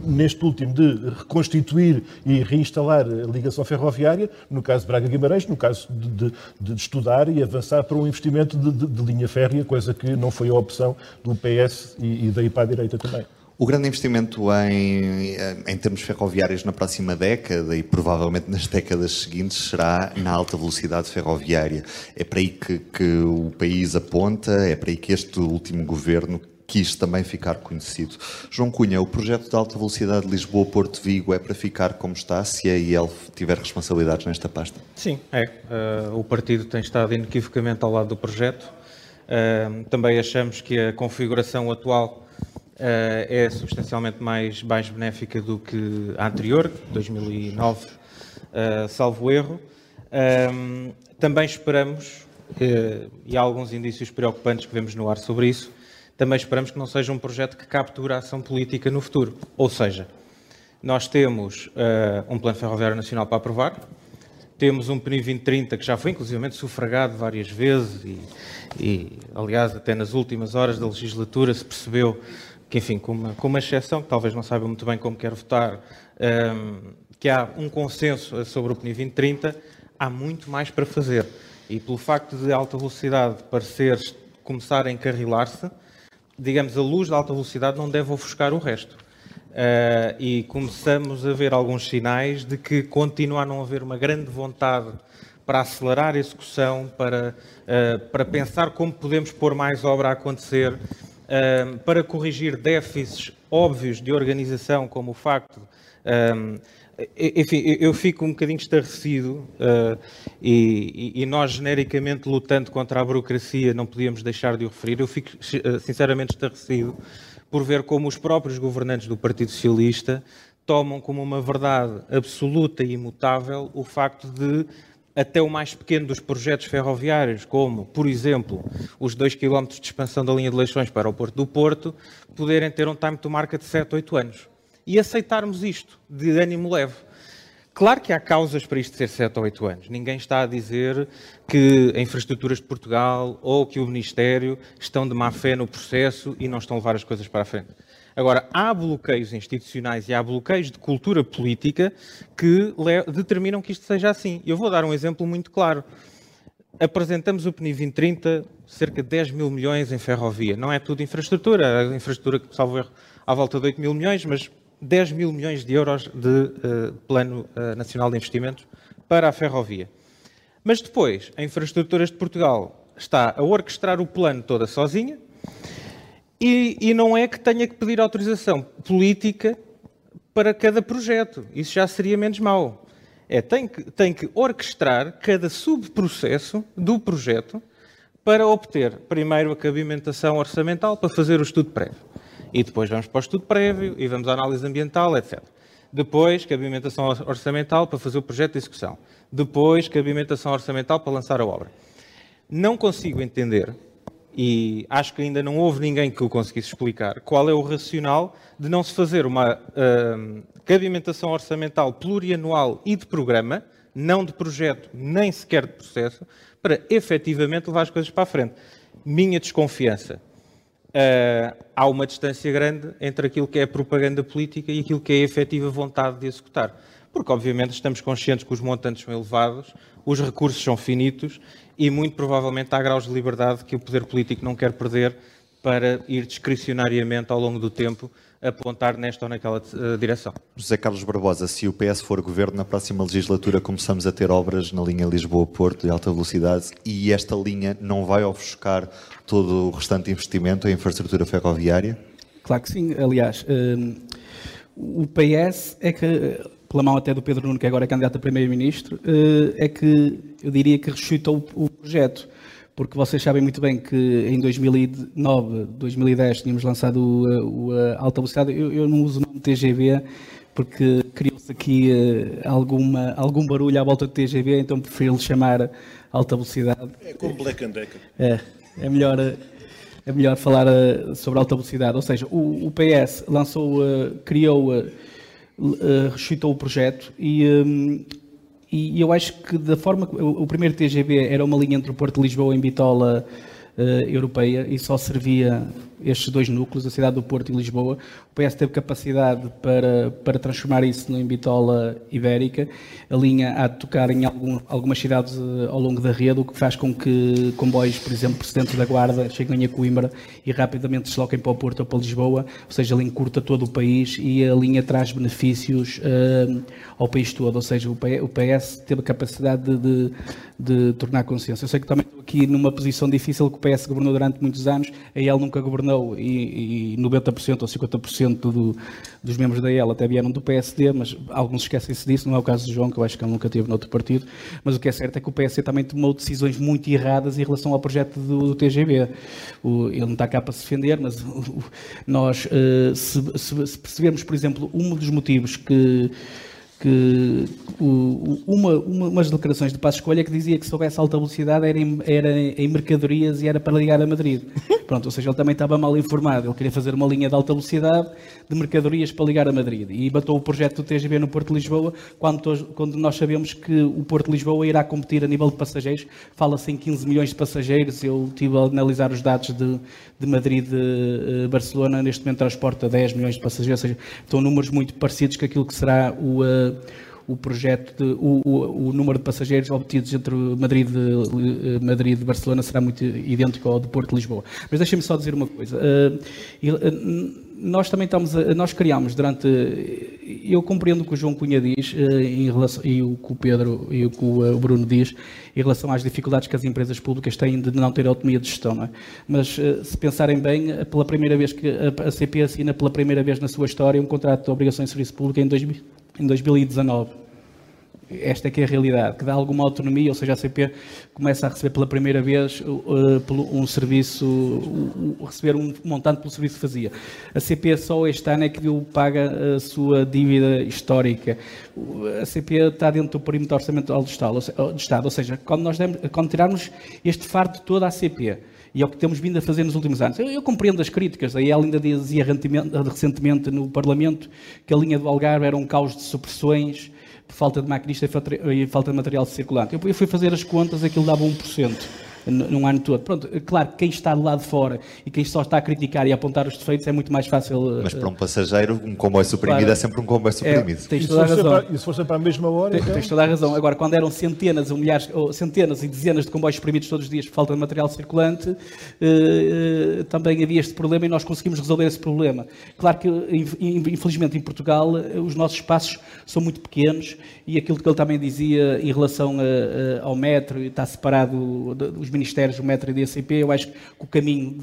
neste último de reconstituir e reinstalar a ligação ferroviária, no caso de Braga-Guimarães, no caso de, de, de, estudar e avançar para um investimento de, de, linha férrea, coisa que não foi a opção do PS e, e daí para a direita também. O grande investimento em, em termos ferroviários na próxima década e provavelmente nas décadas seguintes será na alta velocidade ferroviária. É para aí que, que o país aponta, é para aí que este último governo quis também ficar conhecido. João Cunha, o projeto de alta velocidade Lisboa-Porto Vigo é para ficar como está, se a IEL tiver responsabilidades nesta pasta? Sim, é. Uh, o partido tem estado inequivocamente ao lado do projeto. Uh, também achamos que a configuração atual é substancialmente mais, mais benéfica do que a anterior, 2009, salvo erro. também esperamos, e há alguns indícios preocupantes que vemos no ar sobre isso, também esperamos que não seja um projeto que capture a ação política no futuro. Ou seja, nós temos uh, um Plano Ferroviário Nacional para aprovar, temos um PNI 2030 que já foi inclusivamente sufragado várias vezes e, e, aliás, até nas últimas horas da legislatura se percebeu que, enfim, com uma, com uma exceção, que talvez não saiba muito bem como quer votar, um, que há um consenso sobre o PNI 2030, há muito mais para fazer. E pelo facto de alta velocidade parecer começar a encarrilar-se, digamos, a luz da alta velocidade não deve ofuscar o resto. Uh, e começamos a ver alguns sinais de que continua a não haver uma grande vontade para acelerar a execução, para, uh, para pensar como podemos pôr mais obra a acontecer, uh, para corrigir déficits óbvios de organização, como o facto enfim, eu fico um bocadinho estarrecido uh, e, e, nós, genericamente, lutando contra a burocracia, não podíamos deixar de o referir. Eu fico, uh, sinceramente, estarrecido por ver como os próprios governantes do Partido Socialista tomam como uma verdade absoluta e imutável o facto de até o mais pequeno dos projetos ferroviários, como, por exemplo, os 2 km de expansão da linha de Leixões para o Porto do Porto, poderem ter um time to market de 7, 8 anos e aceitarmos isto de ânimo leve. Claro que há causas para isto ser 7 ou 8 anos. Ninguém está a dizer que a Infraestruturas de Portugal ou que o Ministério estão de má fé no processo e não estão a levar as coisas para a frente. Agora, há bloqueios institucionais e há bloqueios de cultura política que determinam que isto seja assim. Eu vou dar um exemplo muito claro. Apresentamos o PNI 2030, cerca de 10 mil milhões em ferrovia. Não é tudo infraestrutura, a infraestrutura que, salvo erro, à volta de 8 mil milhões, mas 10 mil milhões de euros de uh, Plano uh, Nacional de Investimentos para a ferrovia. Mas depois, a Infraestruturas de Portugal está a orquestrar o plano toda sozinha e, e não é que tenha que pedir autorização política para cada projeto. Isso já seria menos mau. É, tem que, tem que orquestrar cada subprocesso do projeto para obter primeiro a cabimentação orçamental para fazer o estudo prévio e depois vamos para o estudo prévio e vamos à análise ambiental, etc. Depois, cabimentação orçamental para fazer o projeto de execução. Depois, cabimentação orçamental para lançar a obra. Não consigo entender, e acho que ainda não houve ninguém que o conseguisse explicar, qual é o racional de não se fazer uma uh, cabimentação orçamental plurianual e de programa, não de projeto, nem sequer de processo, para efetivamente levar as coisas para a frente. Minha desconfiança uh, há uma distância grande entre aquilo que é propaganda política e aquilo que é a efetiva vontade de executar. Porque, obviamente, estamos conscientes que os montantes são elevados, os recursos são finitos e, muito provavelmente, há graus de liberdade que o poder político não quer perder para ir discricionariamente ao longo do tempo apontar nesta ou naquela uh, direção. José Carlos Barbosa, se o PS for governo na próxima legislatura, começamos a ter obras na linha Lisboa-Porto de alta velocidade e esta linha não vai ofuscar todo o restante investimento em infraestrutura ferroviária? Claro que sim. Aliás, um, o PS é que, pela mão até do Pedro Nuno, que agora é candidato a Primeiro-Ministro, uh, é que eu diria que ressuscitou o, projeto porque vocês sabem muito bem que em 2009, 2010 tínhamos lançado o, o a alta velocidade. Eu, eu, não uso o nome TGV porque criou-se aqui uh, alguma, algum barulho à volta do TGV, então prefiro-lhe chamar alta velocidade. É como Black and Decker. É. é melhor, é melhor falar sobre alta velocidade. Ou seja, o, o PS lançou, criou, ressuscitou o projeto e, um, e eu acho que da forma que o, o primeiro TGV era uma linha entre o Porto de Lisboa e Bitola europeia e só servia estes dois núcleos, a cidade do Porto e Lisboa. O PS teve capacidade para, para transformar isso em bitola ibérica. A linha há de tocar em algum, algumas cidades eh, ao longo da rede, o que faz com que comboios, por exemplo, procedentes da Guarda, cheguem a Coimbra e rapidamente se desloquem para o Porto ou para Lisboa, ou seja, ela encurta todo o país e a linha traz benefícios uh, ao país todo, ou seja, o PS teve a capacidade de, de, de tornar consciência. Eu sei que também estou aqui numa posição difícil, que o PS governou durante muitos anos, a ele nunca governou e, e 90% ou 50% do, dos membros da EL até vieram do PSD, mas alguns esquecem-se disso, não é o caso do João, que eu acho que ele nunca teve noutro partido, mas o que é certo é que o PSD também tomou decisões muito erradas em relação ao projeto do, do TGV. O, ele não está cá para se defender, mas o, nós, uh, se, se, se percebermos, por exemplo, um dos motivos que que o, uma, uma, umas declarações de Passo Escolha que dizia que se houvesse alta velocidade era em, era em mercadorias e era para ligar a Madrid. Pronto, ou seja, ele também estava mal informado. Ele queria fazer uma linha de alta velocidade de mercadorias para ligar a Madrid. E batou o projeto do TGV no Porto de Lisboa, quando, quando nós sabemos que o Porto de Lisboa irá competir a nível de passageiros. Fala-se em 15 milhões de passageiros. Eu estive a analisar os dados de, de Madrid-Barcelona. Eh, Neste momento transporta 10 milhões de passageiros. Ou seja, estão números muito parecidos com aquilo que será o... Uh, o projeto, de, o, o, o, número de passageiros obtidos entre Madrid, e Madrid Barcelona será muito idêntico ao de Porto de Lisboa. Mas deixem-me só dizer uma coisa. Uh, nós também estamos, nós criámos durante, eu compreendo o que o João Cunha diz uh, em relação, e o que o Pedro e o que o Bruno diz em relação às dificuldades que as empresas públicas têm de não ter autonomia de gestão. É? Mas se pensarem bem, pela primeira vez que a, CP assina pela primeira vez na sua história um contrato de obrigações de serviço público em 2000 em 2019. Esta é que é a realidade, que dá alguma autonomia, ou seja, a CP começa a receber pela primeira vez uh, um serviço, uh, receber um montante pelo serviço que fazia. A CP só este ano é que paga a sua dívida histórica. A CP está dentro do perímetro orçamental do Estado ou seja, quando, nós demos, quando tirarmos este fardo todo à CP, e é o que temos vindo a fazer nos últimos anos. Eu, eu compreendo as críticas, aí ela ainda dizia recentemente no Parlamento que a linha do Algarve era um caos de supressões, falta de maquinista e falta de material circulante. Eu fui fazer as contas, aquilo dava 1% num ano todo. Pronto, claro que quem está do lado de fora e quem só está a criticar e a apontar os defeitos é muito mais fácil. Mas para um passageiro, um comboio suprimido claro, é sempre um comboio suprimido. É, tens toda a razão. Para, e se fosse para a mesma hora. Tens, então... tens toda a razão. Agora, quando eram centenas ou milhares, ou centenas e dezenas de comboios suprimidos todos os dias por falta de material circulante, eh, eh, também havia este problema e nós conseguimos resolver esse problema. Claro que, infelizmente, em Portugal, eh, os nossos espaços são muito pequenos e aquilo que ele também dizia em relação a, a, ao metro, está separado dos ministérios, o metro e DCP, eu acho que o caminho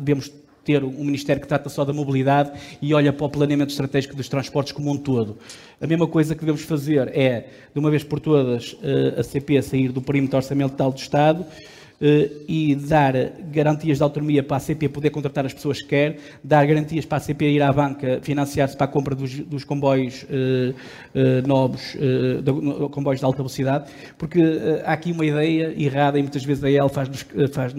devemos ter um Ministério que trata só da mobilidade e olha para o planeamento estratégico dos transportes como um todo. A mesma coisa que devemos fazer é, de uma vez por todas, eh, a CP sair do perímetro orçamental do Estado e dar garantias de autonomia para a CP poder contratar as pessoas que quer, dar garantias para a CP ir à banca financiar-se para a compra dos, dos comboios uh, uh, novos, de, comboios de alta velocidade, porque há aqui uma ideia errada e muitas vezes a EL faz-nos faz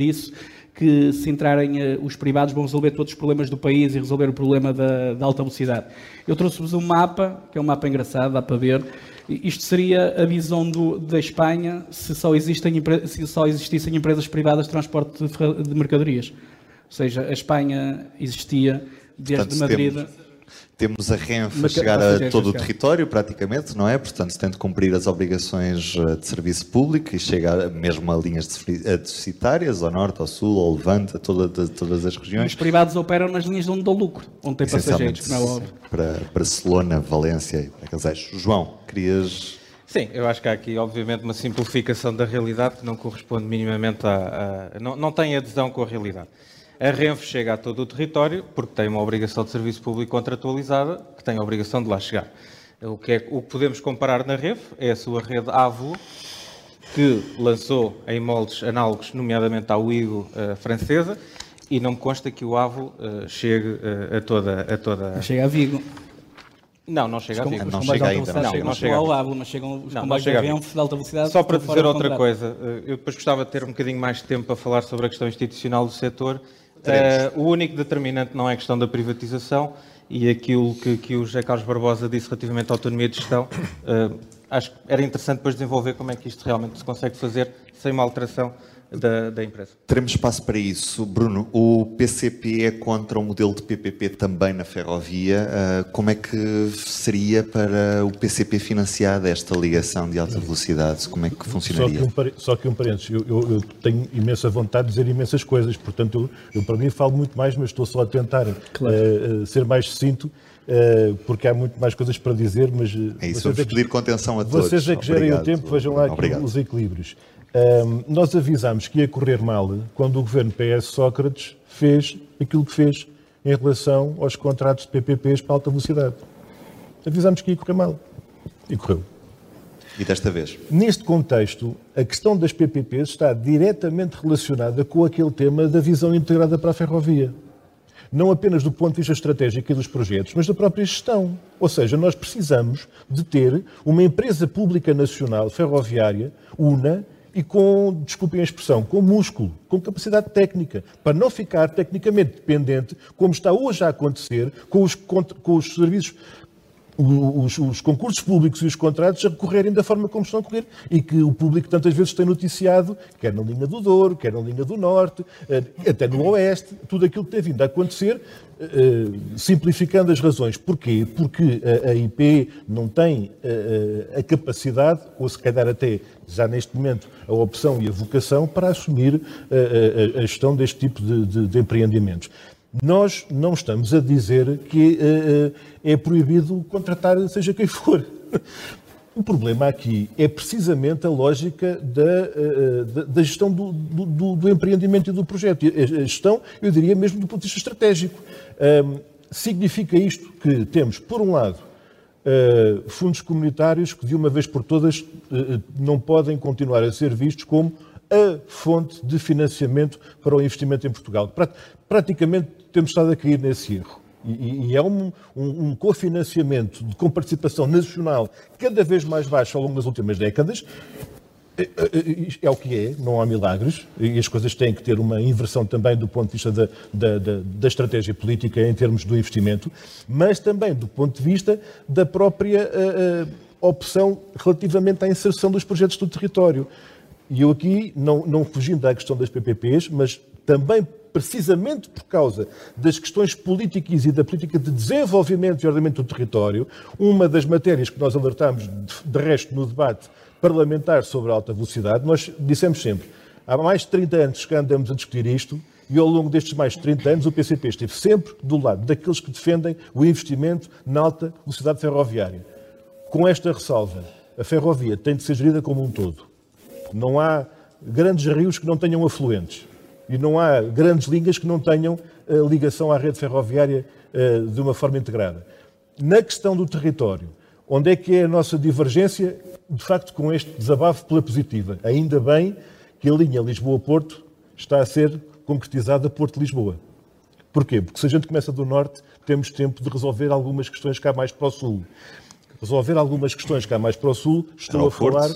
isso, que se entrarem os privados vão resolver todos os problemas do país e resolver o problema da, da alta velocidade. Eu trouxe-vos um mapa, que é um mapa engraçado, dá para ver, isto seria a visão do, da Espanha se só, existem, se só existissem empresas privadas de transporte de, de mercadorias. Ou seja, a Espanha existia desde Portanto, Madrid. Temos, temos a Renfe a chegar a todo o território, praticamente, não é? Portanto, tendo de cumprir as obrigações eh, de serviço público e chega mesmo a linhas deficitárias, ao norte, ao sul, ao levante, a toda, todas as regiões. Os privados operam nas linhas de onde dão lucro, onde tem passageiros, não é óbvio. Para Barcelona, Valência e para Casais. João, querias Sim, eu acho que há aqui, obviamente, uma simplificação da realidade que não corresponde minimamente a. a não, não tem adesão com a realidade. A Renfe chega a todo o território porque tem uma obrigação de serviço público contratualizada que tem a obrigação de lá chegar. O que, é, o que podemos comparar na Renfe é a sua rede AVO, que lançou em moldes análogos, nomeadamente à Uigo uh, francesa, e não me consta que o AVO uh, chegue uh, a toda... A toda... Chega a Vigo. Não, não chega a Vigo. Não chega ainda, não, não chega ao. Ávila, mas chegam os Não, comboios de chega a avião Vigo. de alta velocidade. Só para dizer outra contrato. coisa, eh, eu depois gostava de ter um bocadinho mais de tempo para falar sobre a questão institucional do setor. Eh, o único determinante não é a questão da privatização e aquilo que, que o José Carlos Barbosa disse relativamente à autonomia de gestão. eh, acho que era interessante depois desenvolver como é que isto realmente se consegue fazer sem uma alteração da, da empresa. Teremos espaço para isso. Bruno, o PCP é contra o modelo de PPP também na ferrovia. Ah, como é que seria para o PCP financiar esta ligação de alta velocidade? Como é que Só que, funcionaria? um, só que um parênteses, eu, eu- eu tenho imensa vontade de dizer imensas coisas, portanto, eu, eu para mim falo muito mais, mas estou só a tentar eh, eh, ser mais sucinto, eh, porque há muito mais coisas para dizer, mas... É isso, vocês vamos é que- pedir contenção a todos. Vocês é que gerem o tempo, vejam lá aqui Obrigado. os equilíbrios. Ahm, nós avisámos que ia correr mal quando o governo PS Sócrates fez aquilo que fez em relação aos contratos de PPPs para alta velocidade. Avisámos que ia correr mal. E correu. E desta vez? Neste contexto, a questão das PPPs está diretamente relacionada com aquele tema da visão integrada para a ferrovia. Não apenas do ponto de vista estratégico e dos projetos, mas da própria gestão. Ou seja, nós precisamos de ter uma empresa pública nacional ferroviária, una, e com, desculpem a expressão, com músculo, com capacidade técnica, para não ficar tecnicamente dependente, como está hoje a acontecer, com os, com os serviços os, os concursos públicos e os contratos a correrem da forma como estão a correr e que o público tantas vezes tem noticiado, quer na linha do Douro, quer na linha do Norte, eh, até no Oeste, tudo aquilo que tem vindo a acontecer, simplificando as razões. Porquê? Porque a, IP não tem eh, eh, a capacidade, ou se calhar até já neste momento a opção e a vocação para assumir eh, a, gestão deste tipo de, de- de empreendimentos. Nós não estamos a dizer que eh, eh, é proibido contratar seja quem for. O problema aqui é precisamente a lógica da, eh, da- gestão do, do- do- empreendimento e do projeto. A gestão, eu diria mesmo do ponto de vista estratégico. Ahm, significa isto que temos, por um lado, eh, fundos comunitários que de uma vez por todas eh, não podem continuar a ser vistos como a fonte de financiamento para o investimento em Portugal. Prat- Praticamente temos estado a cair nesse erro. E, e- é um, um, um cofinanciamento com participação nacional cada vez mais baixo ao longo das últimas décadas. É, é, é o que é, não há milagres, e as coisas têm que ter uma inversão também do ponto de vista da, da, da- estratégia política em termos do investimento, mas também do ponto de vista da própria eh, eh, opção relativamente à inserção dos projetos do território. E eu aqui, não, não fugindo da questão das PPPs, mas também precisamente por causa das questões políticas e da política de desenvolvimento e ordenamento do território, uma das matérias que nós alertámos, de, resto, no debate parlamentar sobre a alta velocidade, nós dissemos sempre, há mais de 30 anos que andamos a discutir isto, e ao longo destes mais de 30 anos o PCP esteve sempre do lado daqueles que defendem o investimento na alta velocidade ferroviária. Com esta ressalva, a ferrovia tem de ser gerida como um todo. Não há grandes rios que não tenham afluentes. E não há grandes linhas que não tenham eh, ligação à rede ferroviária eh, de uma forma integrada. Na questão do território, onde é que é a nossa divergência? De facto, com este desabafo pela positiva. Ainda bem que a linha Lisboa-Porto está a ser concretizada Porto-Lisboa. Porquê? Porque se a gente começa do norte, temos tempo de resolver algumas questões cá mais para o sul. Resolver algumas questões cá mais para o sul, estou a falar,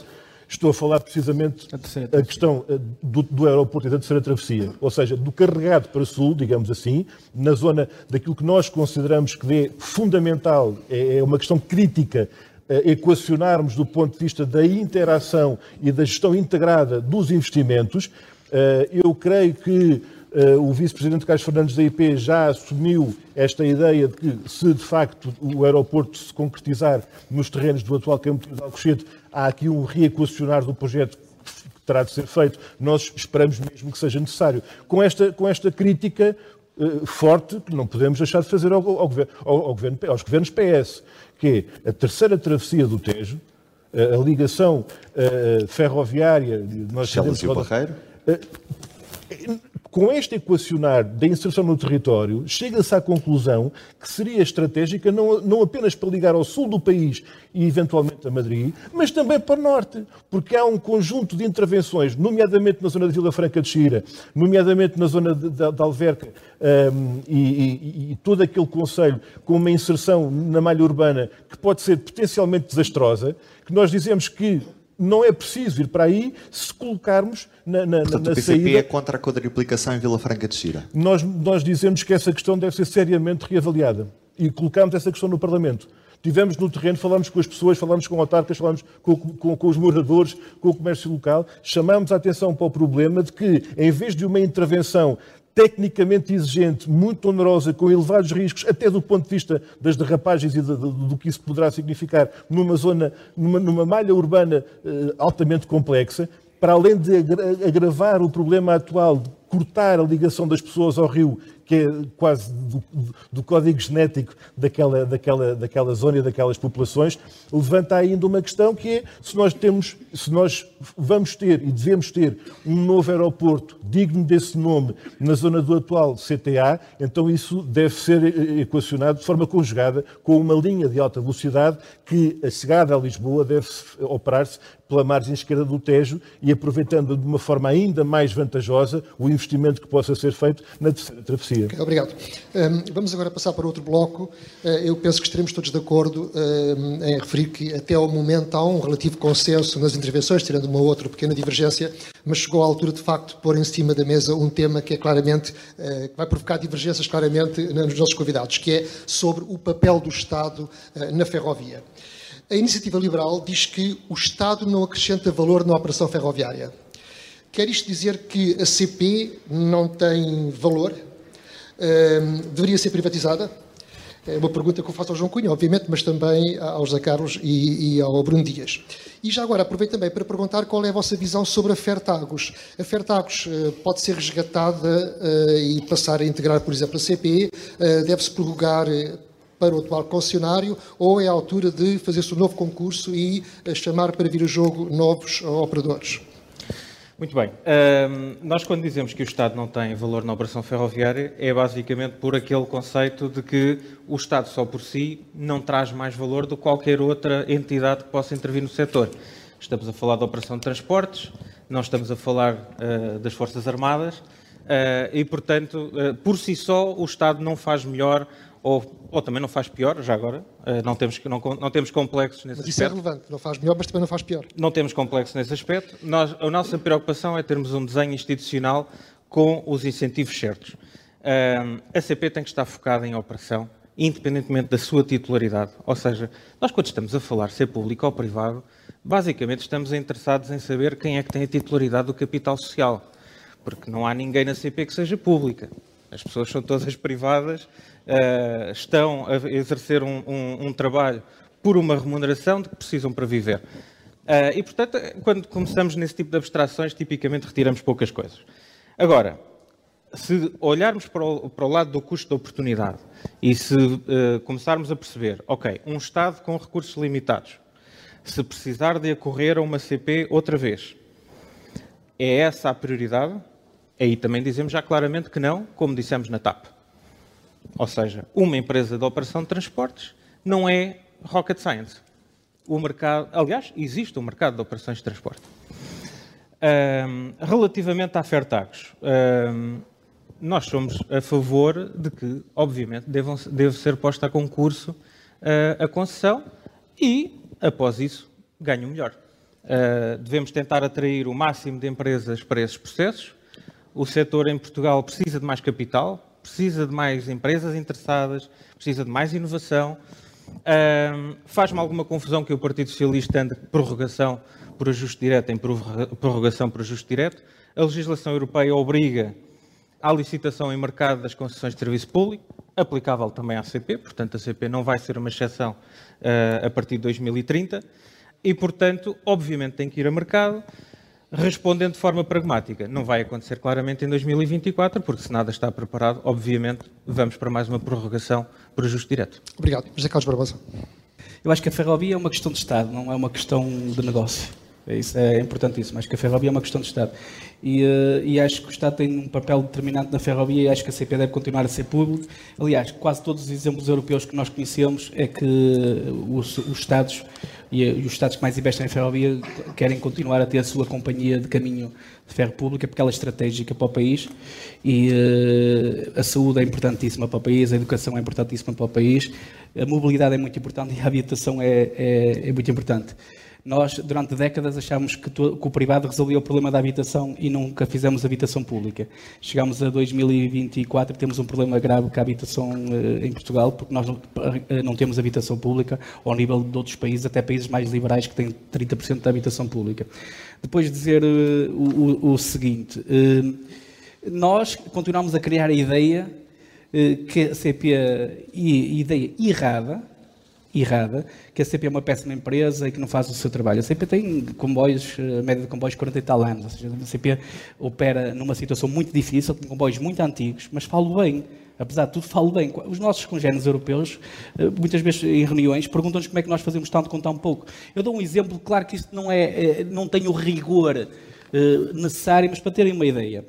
estou a falar precisamente A a questão eh, do, do aeroporto e da terceira travessia, ou seja, do carregado para sul, digamos assim, na zona daquilo que nós consideramos que é fundamental, é, é uma questão crítica, eh, equacionarmos do ponto de vista da interação e da gestão integrada dos investimentos. Eh, Eu creio que o vice-presidente Carlos Fernandes da IP já assumiu esta ideia de que, se de facto o aeroporto se concretizar nos terrenos do atual campo de Alcochete, há aqui um reequacionar do projeto que terá de ser feito. Nós esperamos mesmo que seja necessário. Com esta, com esta crítica eh, forte que não podemos deixar de fazer ao, ao ao- ao governo- aos governos PS, que é a terceira travessia do Tejo, eh, a ligação eh, ferroviária... Nós e o roda- Barreiro? Com este equacionar da inserção no território, chega-se à conclusão que seria estratégica não, não apenas para ligar ao sul do país e eventualmente a Madrid, mas também para o norte, porque há um conjunto de intervenções, nomeadamente na zona de Vila Franca de Xira, nomeadamente na zona de Alverca um, e, e, e todo aquele conselho com uma inserção na malha urbana que pode ser potencialmente desastrosa, que nós dizemos que não é preciso ir para aí se colocarmos na, na, Portanto, na o PCP saída. é contra a quadriplicação em Vila Franca de Xira. Nós, nós dizemos que essa questão deve ser seriamente reavaliada e colocamos essa questão no Parlamento. Tivemos no terreno, falámos com as pessoas, falámos com autarcas, falámos com, com, com, os moradores, com o comércio local, chamámos a atenção para o problema de que, em vez de uma intervenção tecnicamente exigente, muito onerosa, com elevados riscos, até do ponto de vista das derrapagens e do, do, do que isso poderá significar numa zona, numa, numa malha urbana eh, altamente complexa, para além de agravar o problema atual de cortar a ligação das pessoas ao rio que é quase do, do, código genético daquela, daquela, daquela zona e daquelas populações, levanta ainda uma questão que é se nós temos, se nós vamos ter e devemos ter um novo aeroporto digno desse nome na zona do atual CTA, então isso deve ser equacionado de forma conjugada com uma linha de alta velocidade que a chegada a Lisboa deve operar-se pela margem esquerda do Tejo e aproveitando de uma forma ainda mais vantajosa o investimento que possa ser feito na terceira travessia. Okay, obrigado. Um, vamos agora passar para outro bloco. Uh, eu penso que estaremos todos de acordo uh, em referir que até ao momento há um relativo consenso nas intervenções, tirando uma outra pequena divergência, mas chegou à altura de facto de pôr em cima da mesa um tema que é claramente, uh, que vai provocar divergências claramente nos nossos convidados, que é sobre o papel do Estado na ferrovia. A iniciativa liberal diz que o Estado não acrescenta valor na operação ferroviária. Quer isto dizer que a CP não tem valor? Deveria ser privatizada? É uma pergunta que eu faço ao João Cunha, obviamente, mas também ao José Carlos e, e, ao Bruno Dias. E já agora aproveito também para perguntar qual é a vossa visão sobre a Fertagos. A Fertagos uh, pode ser resgatada uh, e passar a integrar, por exemplo, a CPE? Uh, Deve-se prorrogar para o atual concessionário ou é a altura de fazer-se um novo concurso e chamar para vir o jogo novos operadores? Muito bem. Uh, nós, quando dizemos que o Estado não tem valor na operação ferroviária, é basicamente por aquele conceito de que o Estado só por si não traz mais valor do que qualquer outra entidade que possa intervir no setor. Estamos a falar da operação de transportes, não estamos a falar uh, das Forças Armadas, uh, e, portanto, ah, por si só, o Estado não faz melhor ou, ou também não faz pior, já agora. Uh, não, temos, não, não temos complexos nesse mas isso é aspecto. é relevante, não faz melhor, mas também não faz pior. Não temos complexos nesse aspecto. Nós, a nossa preocupação é termos um desenho institucional com os incentivos certos. Uh, a CP tem que estar focada em operação, independentemente da sua titularidade. Ou seja, nós quando estamos a falar ser público ou privado, basicamente estamos interessados em saber quem é que tem a titularidade do capital social. Porque não há ninguém na CP que seja pública. As pessoas são todas privadas uh, estão a exercer um, um, um, trabalho por uma remuneração de que precisam para viver. Uh, e, portanto, quando começamos nesse tipo de abstrações, tipicamente retiramos poucas coisas. Agora, se olharmos para o, para o lado do custo de oportunidade e se uh, começarmos a perceber, ok, um Estado com recursos limitados, se precisar de acorrer a uma CP outra vez, é essa a prioridade? Aí também dizemos já claramente que não, como dissemos na TAP. Ou seja, uma empresa de operação de transportes não é rocket science. O mercado, aliás, existe um mercado de operações de transporte. Um, relativamente à Fertagos, um, nós somos a favor de que, obviamente, devam, deve ser posta a concurso uh, a concessão e, após isso, ganhe o melhor. Uh, devemos tentar atrair o máximo de empresas para esses processos. O setor em Portugal precisa de mais capital, precisa de mais empresas interessadas, precisa de mais inovação. Um, Faz-me alguma confusão que o Partido Socialista ande prorrogação por ajuste direto em prorrogação por ajuste direto. A legislação europeia obriga à licitação em mercado das concessões de serviço público, aplicável também à CP, portanto a CP não vai ser uma exceção uh, a partir de 2030 e, portanto, obviamente tem que ir a mercado. Respondendo de forma pragmática, não vai acontecer claramente em 2024, porque se nada está preparado, obviamente vamos para mais uma prorrogação por ajuste direto. Obrigado. José Carlos Barbosa. Eu acho que a ferrovia é uma questão de Estado, não é uma questão de negócio. É isso é importantíssimo. Acho que a ferrovia é uma questão de Estado. E, uh, e, acho que o Estado tem um papel determinante na ferrovia e acho que a CP deve continuar a ser público. Aliás, quase todos os exemplos europeus que nós conhecemos é que os, os Estados e, e, os Estados que mais investem em ferrovia querem continuar a ter a sua companhia de caminho de ferro pública porque ela é estratégica para o país e uh, a saúde é importantíssima para o país, a educação é importantíssima para o país, a mobilidade é muito importante e a habitação é, é, é muito importante. Nós, durante décadas, achámos que, o privado resolvia o problema da habitação e nunca fizemos habitação pública. Chegámos a 2024 e temos um problema grave com a habitação eh, em Portugal, porque nós não, eh, não, temos habitação pública ao nível de outros países, até países mais liberais que têm 30% da habitação pública. Depois de dizer uh, o, o, seguinte, uh, nós continuamos a criar a ideia que a CP, ideia errada, errada, que a CP é uma péssima empresa e que não faz o seu trabalho. A CP tem comboios, a média de comboios 40 e tal anos, ou seja, a CP opera numa situação muito difícil, com comboios muito antigos, mas falo bem, apesar de tudo, falo bem. Os nossos congêneres europeus, eh, muitas vezes em reuniões, perguntam-nos como é que nós fazemos tanto com tão pouco. Eu dou um exemplo, claro que isto não, é, é não tem o rigor eh, necessário, mas para terem uma ideia.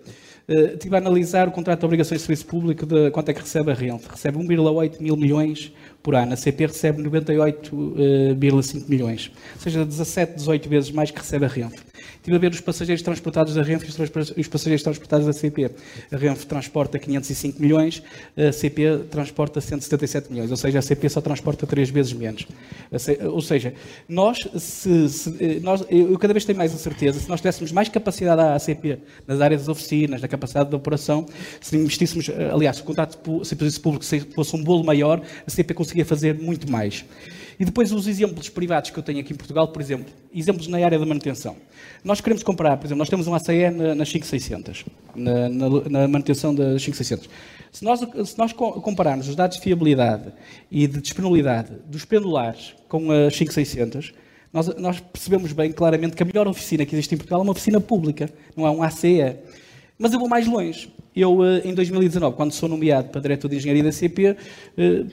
Estive a analisar o contrato de obrigações de serviço público de quanto é que recebe a Renfe. Recebe 1,8 mil milhões por ano. A CP recebe 98,5 milhões. Ou seja, 17, 18 vezes mais que recebe a Renfe. Estive a ver os passageiros transportados da Renfe e os passageiros transportados da CP. A Renfe transporta 505 milhões, a CP transporta 177 milhões, ou seja, a CP só transporta três vezes menos. Ou seja, nós, se, se, eh, nós, eu cada vez tenho mais a certeza, se nós tivéssemos mais capacidade à CP nas áreas das oficinas, na capacidade de operação, se investíssemos, eh, aliás, se o contrato de serviço público fosse um bolo maior, a CP conseguia fazer muito mais. E depois os exemplos privados que eu tenho aqui em Portugal, por exemplo, exemplos na área da manutenção. Nós queremos comprar, por exemplo, nós temos um ACE na, na 5600, na, na, na, manutenção das 5600. Se nós, se nós compararmos os dados de fiabilidade e de disponibilidade dos pendulares com as 5600, nós, nós percebemos bem claramente que a melhor oficina que existe em Portugal é uma oficina pública, não é um ACE. Mas eu vou mais longe. Eu, eh, em 2019, quando sou nomeado para diretor de engenharia da CP, eh,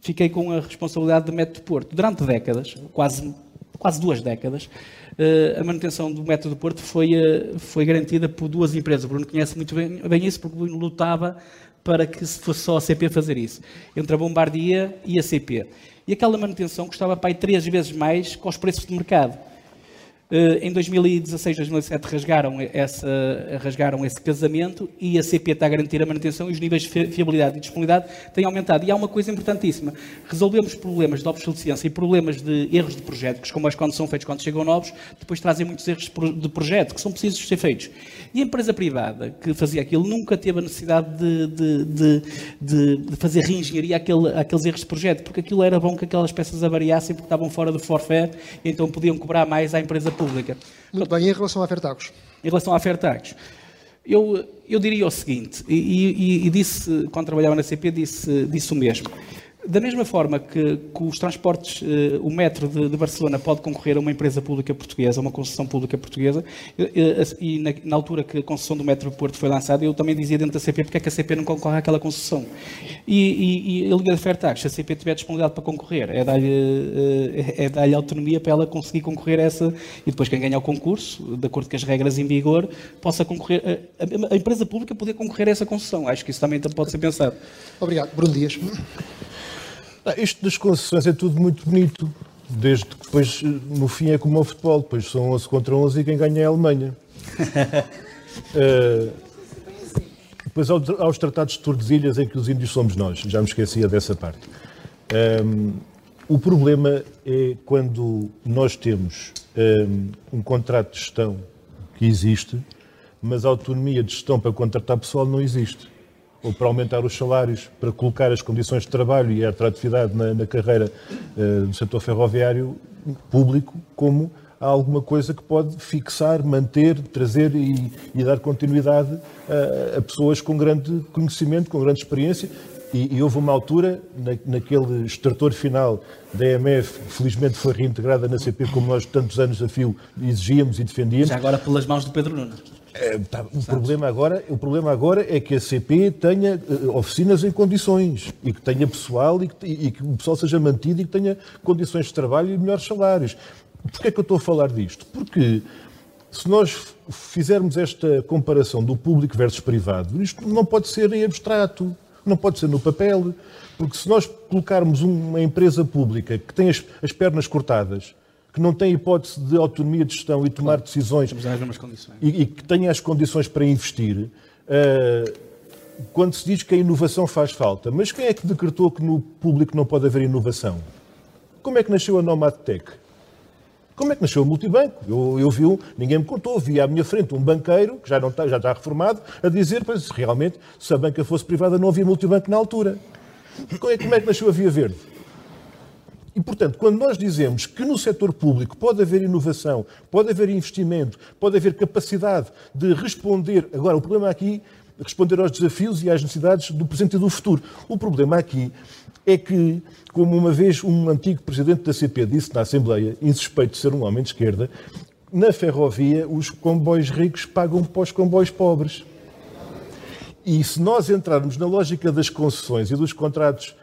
fiquei com a responsabilidade do método de Porto. Durante décadas, quase, quase duas décadas, eh, a manutenção do método de Porto foi, eh, foi garantida por duas empresas. O Bruno conhece muito bem, bem isso, porque o Bruno lutava para que fosse só a CP fazer isso. Entre a Bombardia e a CP. E aquela manutenção custava para aí três vezes mais com os preços de mercado. Eh, em 2016, 2017 rasgaram, rasgaram esse casamento e a CP está a garantir a manutenção e os níveis de fiabilidade e disponibilidade têm aumentado. E há uma coisa importantíssima: resolvemos problemas de obsolescência e problemas de erros de projeto, que como as quando são feitos quando chegam novos, depois trazem muitos erros de projeto que são precisos ser feitos. E a empresa privada que fazia aquilo nunca teve a necessidade de, de, de, de fazer reengenharia àquele, àqueles erros de projeto, porque aquilo era bom que aquelas peças avariassem porque estavam fora do forfait, e então podiam cobrar mais à empresa pública. Muito bem, e em relação a Fertagos? Em relação a Fertagos, eu, eu diria o seguinte, e, e, e, disse, quando trabalhava na CP, disse, disse o mesmo. Da mesma forma que, que os transportes, uh, o metro de, de, Barcelona pode concorrer a uma empresa pública portuguesa, a uma concessão pública portuguesa, uh, uh, e na, na, altura que a concessão do metro do Porto foi lançada, eu também dizia dentro da CP porque é que a CP não concorre àquela concessão. E, e, e a Liga de Fairtax, se a CP tiver disponibilidade para concorrer, é dar-lhe é dar autonomia para ela conseguir concorrer a essa, e depois quem ganha o concurso, de acordo com as regras em vigor, possa concorrer, a, a empresa pública poder concorrer a essa concessão. Acho que isso também pode ser pensado. Obrigado. Bruno Dias. Ah, isto das concessões é tudo muito bonito, desde que depois, no fim, é como o futebol, depois são 11 contra 11 e quem ganha é a Alemanha. uh, depois há os tratados de Tordesilhas em que os índios somos nós, já me esquecia dessa parte. Um, o problema é quando nós temos um, um contrato de gestão que existe, mas a autonomia de gestão para contratar pessoal não existe ou para aumentar os salários, para colocar as condições de trabalho e a atratividade na, na carreira uh, do setor ferroviário público como alguma coisa que pode fixar, manter, trazer e, e dar continuidade a, a, pessoas com grande conhecimento, com grande experiência. E, e houve uma altura, na, naquele extrator final da EMF, felizmente foi reintegrada na CP, como nós tantos anos a fio exigíamos e defendíamos. Já agora pelas mãos do Pedro Nuno. É, tá, o, problema agora, o problema agora é que a CP tenha uh, oficinas em condições e que tenha pessoal e que, e que, o pessoal seja mantido e que tenha condições de trabalho e melhores salários. Porquê é que eu estou a falar disto? Porque se nós fizermos esta comparação do público versus privado, isto não pode ser em abstrato, não pode ser no papel, porque se nós colocarmos uma empresa pública que tem as, as pernas cortadas, que não tem hipótese de autonomia de gestão e tomar decisões e, e, que tenha as condições para investir, uh, quando se diz que a inovação faz falta, mas quem é que decretou que no público não pode haver inovação? Como é que nasceu a Nomad Tech? Como é que nasceu o multibanco? Eu, eu vi, um, ninguém me contou, vi à minha frente um banqueiro, que já, não está, já está reformado, a dizer, pois realmente, se a banca fosse privada não havia multibanco na altura. Como é, como é que nasceu a Via Verde? E, portanto, quando nós dizemos que no setor público pode haver inovação, pode haver investimento, pode haver capacidade de responder. Agora, o problema aqui é responder aos desafios e às necessidades do presente e do futuro. O problema aqui é que, como uma vez um antigo presidente da CP disse na Assembleia, insuspeito de ser um homem de esquerda, na ferrovia os comboios ricos pagam para os comboios pobres. E se nós entrarmos na lógica das concessões e dos contratos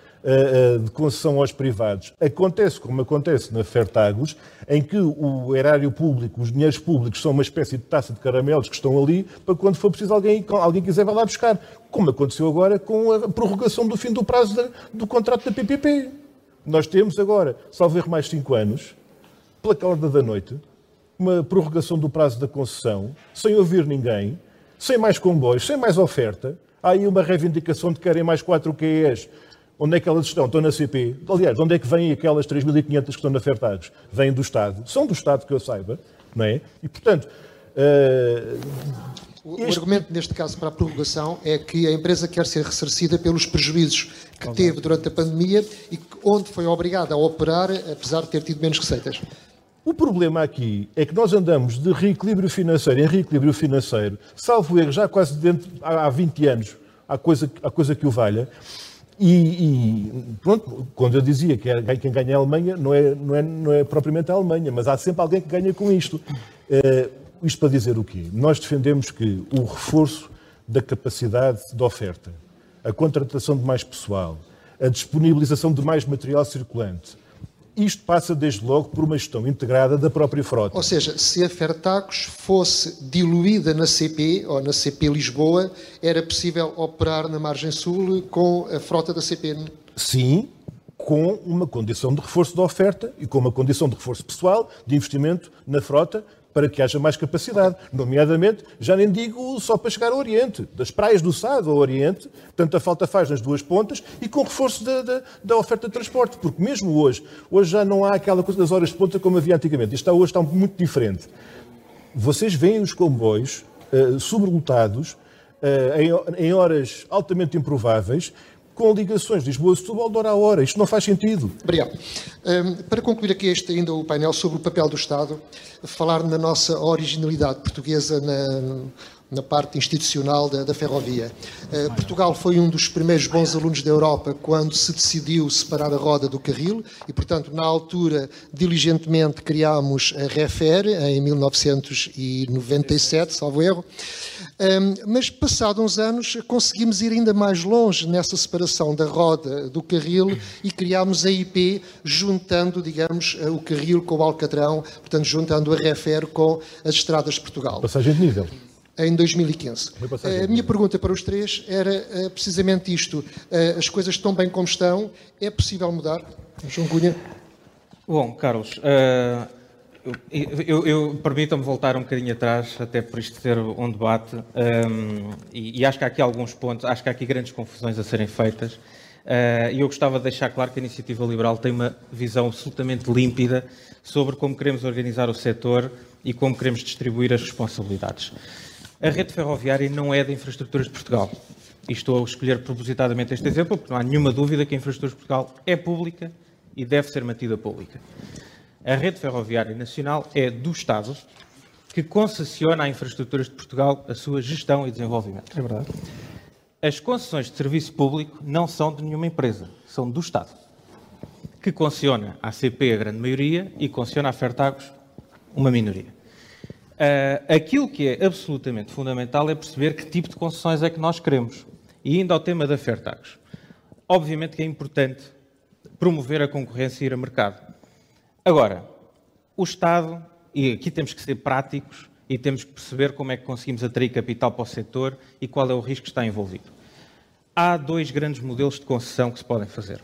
de concessão aos privados, acontece como acontece na Fertagos, em que o erário público, os dinheiros públicos são uma espécie de taça de caramelos que estão ali para quando for preciso alguém, alguém quiser vai lá buscar como aconteceu agora com a prorrogação do fim do prazo do contrato da PPP. Nós temos agora, salvo erro, mais cinco anos, pela calada da noite, uma prorrogação do prazo da concessão, sem ouvir ninguém, sem mais comboios, sem mais oferta. Há aí uma reivindicação de que querem mais 4 QEs. Onde é que elas estão? Estão na CP. Aliás, onde é que vêm aquelas 3.500 que estão na Fertados? Vêm do Estado. São do Estado, que eu saiba. Não é? E, portanto, uh, o, este... argumento neste caso para a prorrogação é que a empresa quer ser ressarcida pelos prejuízos que teve durante a pandemia e onde foi obrigada a operar, apesar de ter tido menos receitas. O problema aqui é que nós andamos de reequilíbrio financeiro em reequilíbrio financeiro, salvo erro, já quase dentro, há 20 anos, há coisa, há coisa que o valha. E, e, pronto, quando eu dizia que é, quem ganha é a Alemanha, não é, não, é, não é propriamente a Alemanha, mas há sempre alguém que ganha com isto. Uh, isto para dizer o quê? Nós defendemos que o reforço da capacidade de oferta, a contratação de mais pessoal, a disponibilização de mais material circulante, isto passa desde logo por uma gestão integrada da própria frota. Ou seja, se a Fertacos fosse diluída na CP ou na CP Lisboa, era possível operar na margem sul com a frota da CP? Sim, com uma condição de reforço da oferta e com uma condição de reforço pessoal, de investimento na frota para que haja mais capacidade. Nomeadamente, já nem digo só para chegar ao Oriente, das praias do Sado ao Oriente, tanta falta faz nas duas pontas e com reforço da, da, da, oferta de transporte, porque mesmo hoje, hoje já não há aquela coisa das horas de ponta como havia antigamente. Isto hoje está muito diferente. Vocês veem os comboios uh, sobrelotados, uh, em, em horas altamente improváveis, com ligações Lisboa-Setúbal de hora a hora. Isto não faz sentido. Obrigado. Um, para concluir aqui este ainda o painel sobre o papel do Estado, falar na nossa originalidade portuguesa na, na parte institucional da, da ferrovia. Uh, Portugal foi um dos primeiros bons alunos da Europa quando se decidiu separar a roda do carril e, portanto, na altura, diligentemente criámos a REFER em 1997, salvo erro. Um, mas, passados uns anos, conseguimos ir ainda mais longe nessa separação da roda do carril e criámos a IP, juntando, digamos, o carril com o Alcatrão, portanto, juntando a REFER com as estradas de Portugal. Passagem de nível em 2015. A minha pergunta para os três era eh, precisamente isto. Eh, as coisas estão bem como estão, é possível mudar? João Cunha? Bom, Carlos, uh, eu, eu, permitam-me voltar um bocadinho atrás, até por isto ser um debate, um, e, e, acho que há aqui alguns pontos, acho que há aqui grandes confusões a serem feitas, e uh, eu gostava de deixar claro que a Iniciativa Liberal tem uma visão absolutamente límpida sobre como queremos organizar o setor e como queremos distribuir as responsabilidades. A rede ferroviária não é da Infraestruturas de Portugal. E estou a escolher propositadamente este exemplo, porque não há nenhuma dúvida que a Infraestruturas de Portugal é pública e deve ser mantida pública. A rede ferroviária nacional é do Estado que concessiona à Infraestruturas de Portugal a sua gestão e desenvolvimento. É verdade. As concessões de serviço público não são de nenhuma empresa, são do Estado, que concessiona à CP a grande maioria e concessiona à Fertagos uma minoria. Uh, aquilo que é absolutamente fundamental é perceber que tipo de concessões é que nós queremos. E indo ao tema da Fairtax. Obviamente que é importante promover a concorrência e ir a mercado. Agora, o Estado, e aqui temos que ser práticos e temos que perceber como é que conseguimos atrair capital para o setor e qual é o risco que está envolvido. Há dois grandes modelos de concessão que se podem fazer.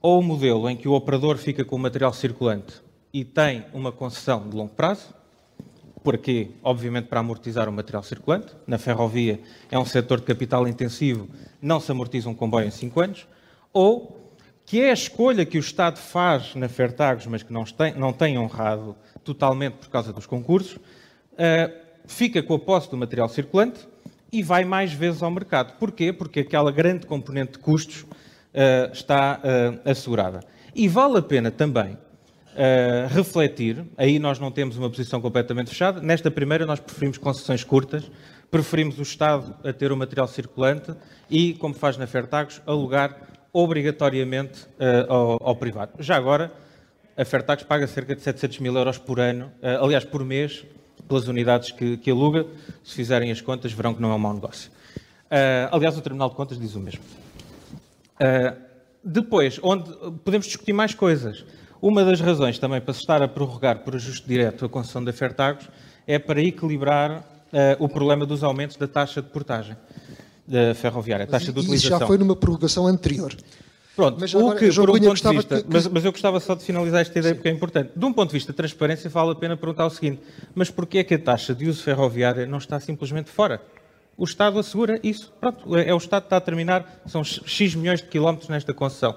Ou o modelo em que o operador fica com o material circulante e tem uma concessão de longo prazo, porque, obviamente, para amortizar o material circulante. Na ferrovia é um setor de capital intensivo, não se amortiza um comboio em 5 anos. Ou que é a escolha que o Estado faz na Fertagos, mas que não tem, não tem honrado totalmente por causa dos concursos, uh, fica com a posse do material circulante e vai mais vezes ao mercado. Porquê? Porque aquela grande componente de custos uh, está uh, assegurada. E vale a pena também refletir, aí nós não temos uma posição completamente fechada, nesta primeira nós preferimos concessões curtas, preferimos o Estado a ter o material circulante e, como faz na Fertagos, alugar obrigatoriamente uh, ao, ao, privado. Já agora, a Fertax paga cerca de 700 mil euros por ano, uh, aliás, por mês, pelas unidades que, que, aluga. Se fizerem as contas, verão que não é um mau negócio. Uh, aliás, o Tribunal de Contas diz o mesmo. depois, onde podemos discutir mais coisas. Uma das razões também para se estar a prorrogar por ajuste direto a concessão da Fertagos é para equilibrar o problema dos aumentos da taxa de portagem da ferroviária, a taxa mas, de utilização. Isso já foi numa prorrogação anterior. Pronto, mas agora, o que, por um ponto de vista, que... mas, mas, eu gostava só de finalizar esta ideia Sim. porque é importante. De um ponto de vista de transparência, vale a pena perguntar o seguinte: mas porquê é que a taxa de uso ferroviária não está simplesmente fora? O Estado assegura isso. Pronto, é, é o Estado que está a terminar, são X milhões de quilómetros nesta concessão.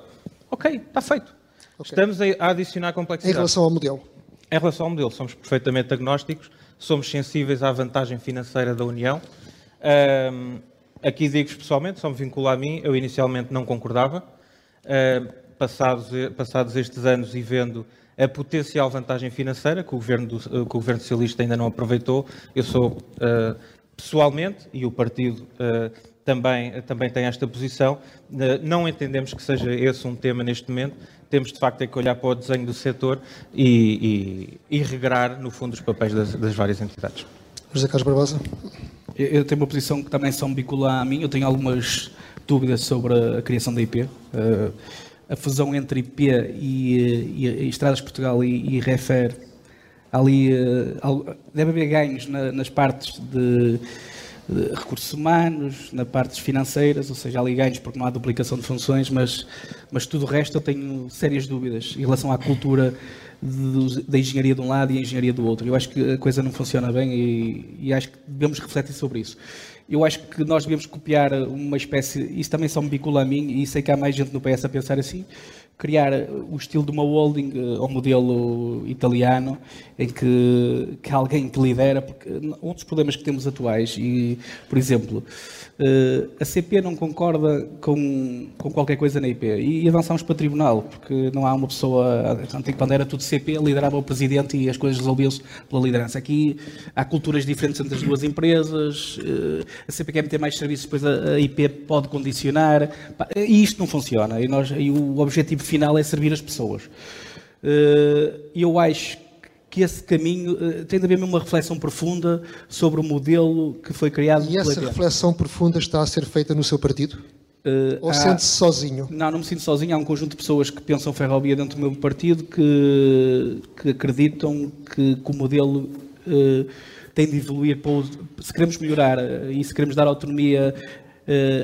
Ok, está feito. Okay. Estamos a adicionar complexidade. Em relação ao modelo? Em relação ao modelo, somos perfeitamente agnósticos, somos sensíveis à vantagem financeira da União. Um, Aqui digo pessoalmente, só me vincula a mim, eu inicialmente não concordava. Uh, passados, passados estes anos e vendo a potencial vantagem financeira que o governo, do, que o governo socialista ainda não aproveitou, eu sou pessoalmente, e o partido também, também tem esta posição, não entendemos que seja esse um tema neste momento, temos de facto é que olhar para o desenho do setor e, e, e regrar, no fundo, os papéis das, das várias entidades. José Carlos Barbosa. Eu tenho uma posição que também me vincula a mim. Eu tenho algumas dúvidas sobre a criação da IP. Uh, a fusão entre IP e, e, e Estradas Portugal e, e Refer, ali uh, deve haver ganhos na, nas partes de, de, recursos humanos, nas partes financeiras, ou seja, ali ganhos porque não há duplicação de funções, mas, mas tudo o resto eu tenho sérias dúvidas em relação à cultura da engenharia de um lado e a engenharia do outro. Eu acho que a coisa não funciona bem e, e, acho que devemos refletir sobre isso. Eu acho que nós devemos copiar uma espécie, isso também só me vincula a mim, e sei que há mais gente no PS a pensar assim, criar o estilo de uma holding eh, ao modelo italiano, em que, que alguém te lidera, porque um dos problemas que temos atuais, e, por exemplo, Uh, a CP não concorda com, com qualquer coisa na IP e, avançamos para tribunal, porque não há uma pessoa, antigo quando era tudo CP, liderava o presidente e as coisas resolviam-se pela liderança. Aqui há culturas diferentes entre as duas empresas, uh, a CP quer meter mais serviços, depois a, a IP pode condicionar, e isto não funciona, e, nós, e o objetivo final é servir as pessoas. Uh, eu acho que esse caminho uh, tem de haver uma reflexão profunda sobre o modelo que foi criado. E essa reflexão profunda está a ser feita no seu partido? Uh, Ou sente-se sozinho? Não, não me sinto sozinho. Há um conjunto de pessoas que pensam ferrovia dentro do meu partido que, que acreditam que, que o modelo uh, tem de evoluir. Para o, se queremos melhorar uh, e se queremos dar autonomia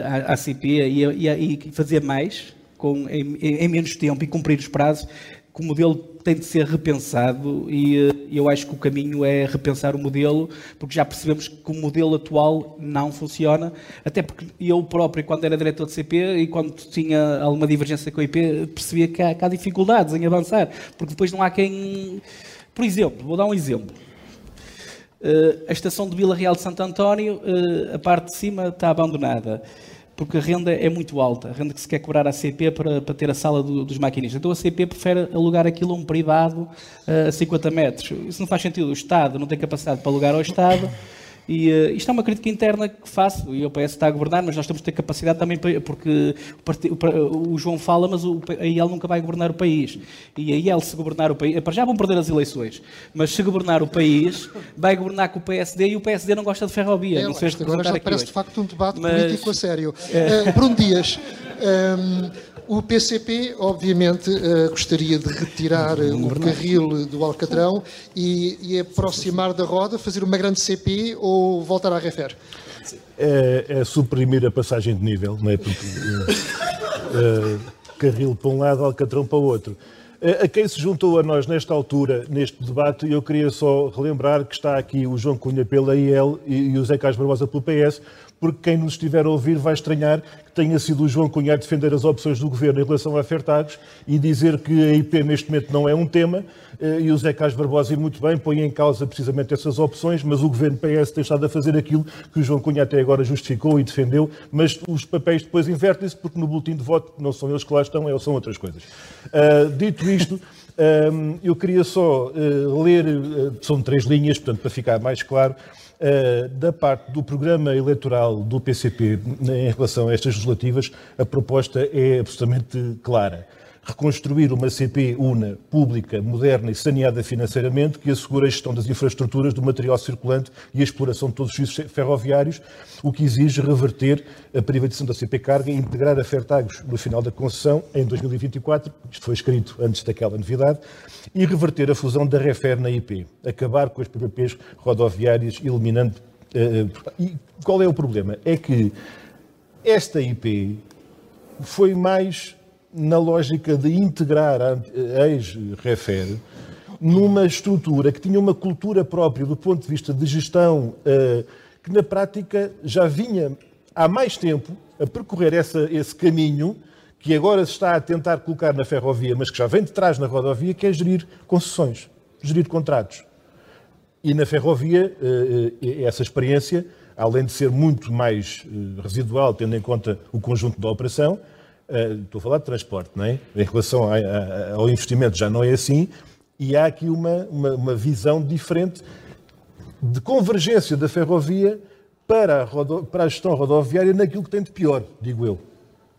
à, à CP e, e, e, fazer mais com, em, em menos tempo e cumprir os prazos, que o modelo tem de ser repensado e eh, eu acho que o caminho é repensar o modelo, porque já percebemos que o modelo atual não funciona, até porque eu próprio, quando era diretor de CP e quando tinha alguma divergência com a IP, percebia que há, que há dificuldades em avançar, porque depois não há quem... Por exemplo, vou dar um exemplo. Uh, a estação de Vila Real de Santo António, uh, a parte de cima está abandonada porque a renda é muito alta, a renda que se quer cobrar à CP para, para ter a sala do, dos maquinistas. Então a CP prefere alugar aquilo a um privado uh, a 50 metros. Isso não faz sentido. O Estado não tem capacidade para alugar ao Estado. E uh, isto é uma crítica interna que faço, e o PS está a governar, mas nós temos de ter capacidade também, para, porque o, o, João fala, mas o, a IEL nunca vai governar o país. E a IEL, se governar o país, para já vão perder as eleições, mas se governar o país, vai governar com o PSD e o PSD não gosta de ferrovia. É, não sei agora já parece hoje. de facto um debate mas, político a sério. É... Uh, Bruno Dias, um, ehm, O PCP, obviamente, uh, gostaria de retirar uh, o carril do Alcatrão e, e, aproximar da roda, fazer uma grande CP ou voltar à refer? É, é suprimir a passagem de nível, não é? Porque, uh, carril para um lado, Alcatrão para o outro. A quem se juntou a nós nesta altura, neste debate, eu queria só relembrar que está aqui o João Cunha pela IEL e o Zé Carlos Barbosa pelo PS, porque quem nos estiver a ouvir vai estranhar que tenha sido o João Cunha a defender as opções do governo em relação a Fertagos e dizer que a IP neste momento não é um tema, eh, e o Zé Carlos Barbosa, muito bem, põe em causa precisamente essas opções, mas o governo PS tem estado a fazer aquilo que o João Cunha até agora justificou e defendeu, mas os papéis depois invertem-se, porque no boletim de voto não são eles que lá estão, é, são outras coisas. Uh, dito isto, um, eu queria só uh, ler, uh, são três linhas, portanto, para ficar mais claro, da parte do programa eleitoral do PCP em relação a estas legislativas, a proposta é absolutamente clara reconstruir uma CP UNA pública, moderna e saneada financeiramente, que assegure a gestão das infraestruturas, do material circulante e a exploração de todos os serviços ferroviários, o que exige reverter a privatização da CP Carga e integrar a Fertagos no final da concessão, em 2024, isto foi escrito antes daquela novidade, e reverter a fusão da Refer na IP, acabar com as PPPs rodoviárias, eliminando... Uh, e qual é o problema? É que esta IP foi mais na lógica de integrar a ex-refer numa estrutura que tinha uma cultura própria do ponto de vista de gestão, eh, que na prática já vinha há mais tempo a percorrer essa, esse caminho que agora se está a tentar colocar na ferrovia, mas que já vem de trás na rodovia, que é gerir concessões, gerir contratos. E na ferrovia, eh, eh, essa experiência, além de ser muito mais residual, tendo em conta o conjunto da operação, estou a falar de transporte, não é? Em relação ao investimento já não é assim, e há aqui uma, uma, uma visão diferente de convergência da ferrovia para a, rodo, para a gestão rodoviária naquilo que tem de pior, digo eu.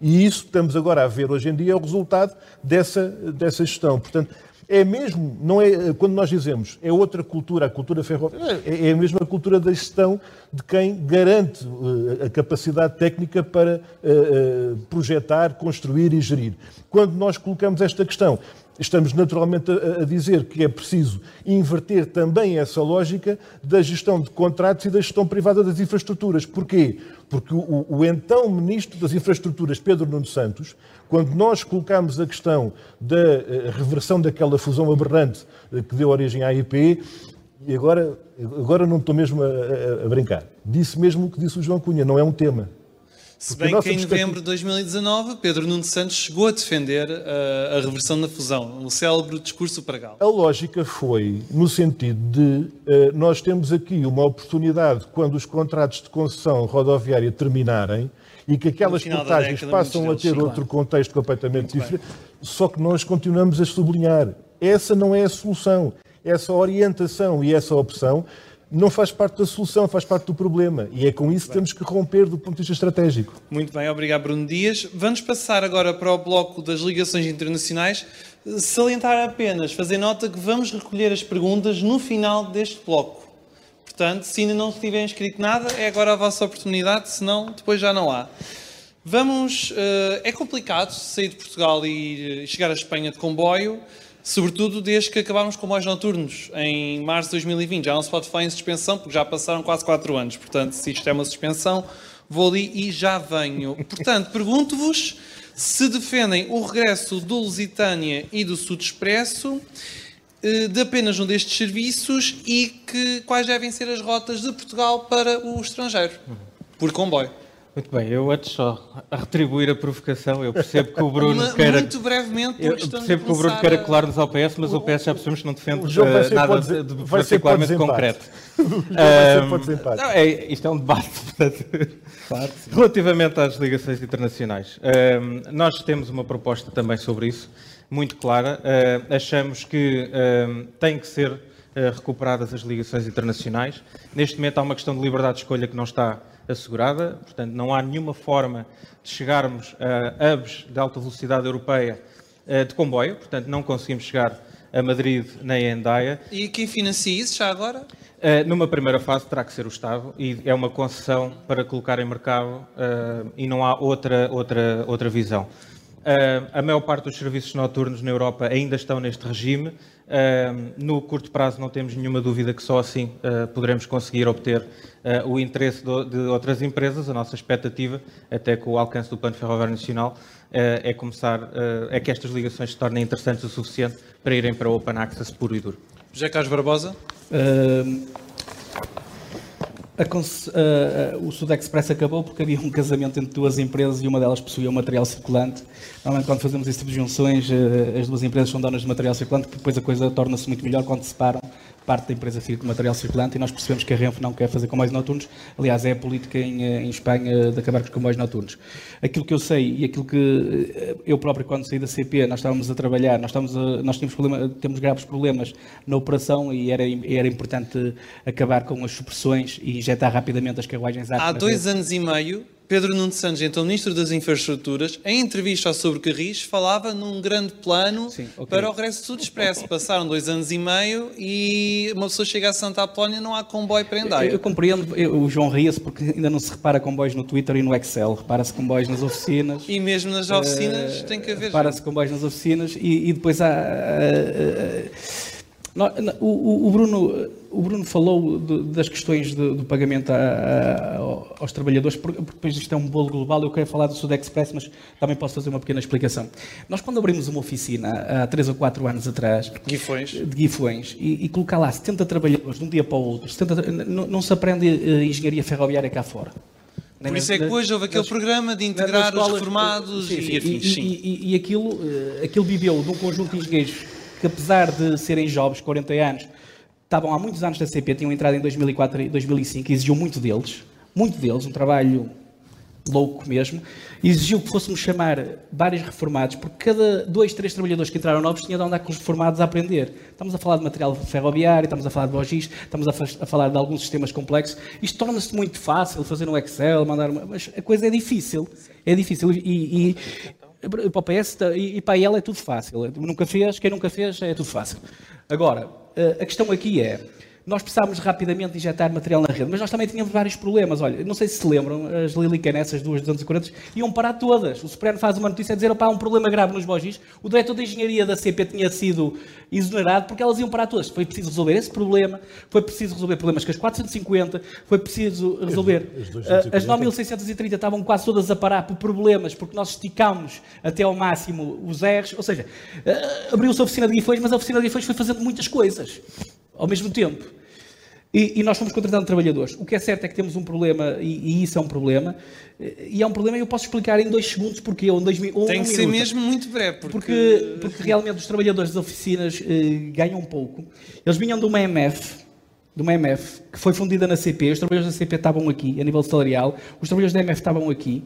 E isso estamos agora a ver hoje em dia é o resultado dessa, dessa gestão. Portanto, é mesmo, não é, quando nós dizemos, é outra cultura, a cultura ferroviária, é, é a mesma cultura da gestão de quem garante uh, a capacidade técnica para uh, uh, projetar, construir e gerir. Quando nós colocamos esta questão, estamos naturalmente a, dizer que é preciso inverter também essa lógica da gestão de contratos e da gestão privada das infraestruturas. Porquê? Porque o, o então Ministro das Infraestruturas, Pedro Nuno Santos, quando nós colocamos a questão da eh, reversão daquela fusão aberrante eh, que deu origem à IP, e agora, agora não estou mesmo a, a, a brincar, disse mesmo o que disse o João Cunha, não é um tema. Se bem que em novembro de 2019, Pedro Nuno Santos chegou a defender a, eh, a reversão da fusão, o célebre discurso pragal. A lógica foi no sentido de uh, nós temos aqui uma oportunidade, quando os contratos de concessão rodoviária terminarem, e que aquelas portagens passam a ter outro contexto completamente Muito diferente, bem. só que nós continuamos a sublinhar. Essa não é a solução. Essa orientação e essa opção não faz parte da solução, faz parte do problema. E é com isso que temos que romper do ponto de vista estratégico. Muito bem, obrigado Bruno Dias. Vamos passar agora para o bloco das ligações internacionais. Salientar apenas, fazer nota que vamos recolher as perguntas no final deste bloco. Portanto, se ainda não tiverem escrito nada, é agora a vossa oportunidade, senão depois já não há. Vamos. Uh, é complicado sair de Portugal e uh, chegar à Espanha de comboio, sobretudo desde que acabámos com comboios noturnos em março de 2020. Já não se pode falar em suspensão, porque já passaram quase 4 anos. Portanto, se isto é uma suspensão, vou ali e já venho. Portanto, pergunto-vos se defendem o regresso do Lusitânia e do Sud Expresso eh, de apenas um destes serviços e que, quais devem ser as rotas de Portugal para o estrangeiro, por comboio. Muito bem, eu antes só a retribuir a provocação, eu percebo que o Bruno Uma, queira... Muito brevemente, eu percebo que o Bruno queira colar-nos ao PS, mas o, o PS já percebemos que não defende uh, nada de, de particularmente concreto. um, não, é, isto é um debate, claro, relativamente às ligações internacionais. Um, nós temos uma proposta também sobre isso, muito clara. Uh, achamos que uh, têm que ser uh, recuperadas as ligações internacionais. Neste momento há uma questão de liberdade de escolha que não está assegurada, portanto não há nenhuma forma de chegarmos a hubs de alta velocidade europeia de comboio, portanto não conseguimos chegar a Madrid nem a Endaia. E quem financia isso já agora? numa primeira fase terá que ser o Estado e é uma concessão para colocar em mercado e não há outra, outra, outra visão. Uh, a maior parte dos serviços noturnos na Europa ainda estão neste regime. Uh, no curto prazo não temos nenhuma dúvida que só assim uh, poderemos conseguir obter o interesse de, outras empresas. A nossa expectativa, até com o alcance do Plano Ferroviário Nacional, é começar, é que estas ligações se tornem interessantes o suficiente para irem para o Open Access puro e duro. José Carlos Barbosa. A, a, o Sud Express acabou porque havia um casamento entre duas empresas e uma delas possuía um material circulante. Normalmente, quando fazemos esse tipo de junções, eh, as duas empresas são donas de material circulante, depois a coisa torna-se muito melhor quando se separam parte da empresa com material circulante e nós percebemos que a Renfe não quer fazer comboios noturnos. Aliás, é a política em, eh, em Espanha de acabar com os comboios noturnos. Aquilo que eu sei e aquilo que eh, eu próprio, quando saí da CP, nós estávamos a trabalhar, nós, estávamos a, nós tínhamos, problema, temos graves problemas na operação e era, era importante acabar com as supressões e injetar rapidamente as carruagens Há dois anos e meio, Pedro Nuno Santos, então Ministro das Infraestruturas, em entrevista ao Sobre Carris, falava num grande plano Sim, okay. para o regresso do Sul Expresso. Passaram dois anos e meio e uma pessoa chega a Santa Apolónia não há comboio para andar. Eu, eu compreendo, eu, o João ria-se porque ainda não se repara comboios no Twitter e no Excel. Repara-se comboios nas oficinas. E mesmo nas oficinas uh, tem que haver. Repara-se comboios nas oficinas e, e depois há... Uh, uh, o, o, Bruno, o Bruno falou de, das questões de, do pagamento a, a, aos trabalhadores, porque, depois isto é um bolo global. Eu quero falar do Sud Express, mas também posso fazer uma pequena explicação. Nós, quando abrimos uma oficina há 3 ou 4 anos atrás, Guifões. de Guifões, e, e colocar lá 70 trabalhadores de um dia para o outro, 70, não, não se aprende eh, engenharia ferroviária cá fora. Por isso é que hoje houve aquele nas, programa de integrar os reformados sim, sim, e afins. E, e, e, aquilo, eh, aquilo viveu de um conjunto de engenheiros que apesar de serem jovens, 40 anos, estavam há muitos anos na CP, tinham entrado em 2004 e 2005, exigiu muito deles, muito deles, um trabalho louco mesmo, exigiu que fôssemos chamar vários reformados, porque cada dois, três trabalhadores que entraram novos tinham de andar com os reformados a aprender. Estamos a falar de material ferroviário, estamos a falar de logis, estamos a, a, falar de alguns sistemas complexos. Isto torna-se muito fácil, fazer um Excel, mandar uma... Mas a coisa é difícil. É difícil. E, e, para o PS e para ela é tudo fácil. Nunca fez, quem nunca fez é tudo fácil. Agora, eh, a questão aqui é, nós precisávamos rapidamente injetar material na rede, mas nós também tínhamos vários problemas. Olha, não sei se se lembram, as Lilican, essas duas 240, iam parar todas. O Supremo faz uma notícia a dizer, opá, há um problema grave nos Bogis. O diretor da engenharia da CP tinha sido exonerado porque elas iam parar todas. Foi preciso resolver esse problema, foi preciso resolver problemas com as 450, foi preciso resolver... As, as 9.630 estavam quase todas a parar por problemas, porque nós esticámos até ao máximo os R's. Ou seja, eh, abriu-se a oficina de Guifões, mas a oficina de Guifões foi fazendo muitas coisas ao mesmo tempo. E, e, nós fomos contratando trabalhadores. O que é certo é que temos um problema, e, e isso é um problema, e é um problema e eu posso explicar em dois segundos porque ou em dois ou Tem que ser mesmo muito breve. Porque... Porque, porque realmente os trabalhadores das oficinas eh, ganham pouco. Eles vinham de uma MF, de uma MF, que foi fundida na CP, os trabalhadores da CP estavam aqui, a nível salarial, os trabalhadores da MF estavam aqui,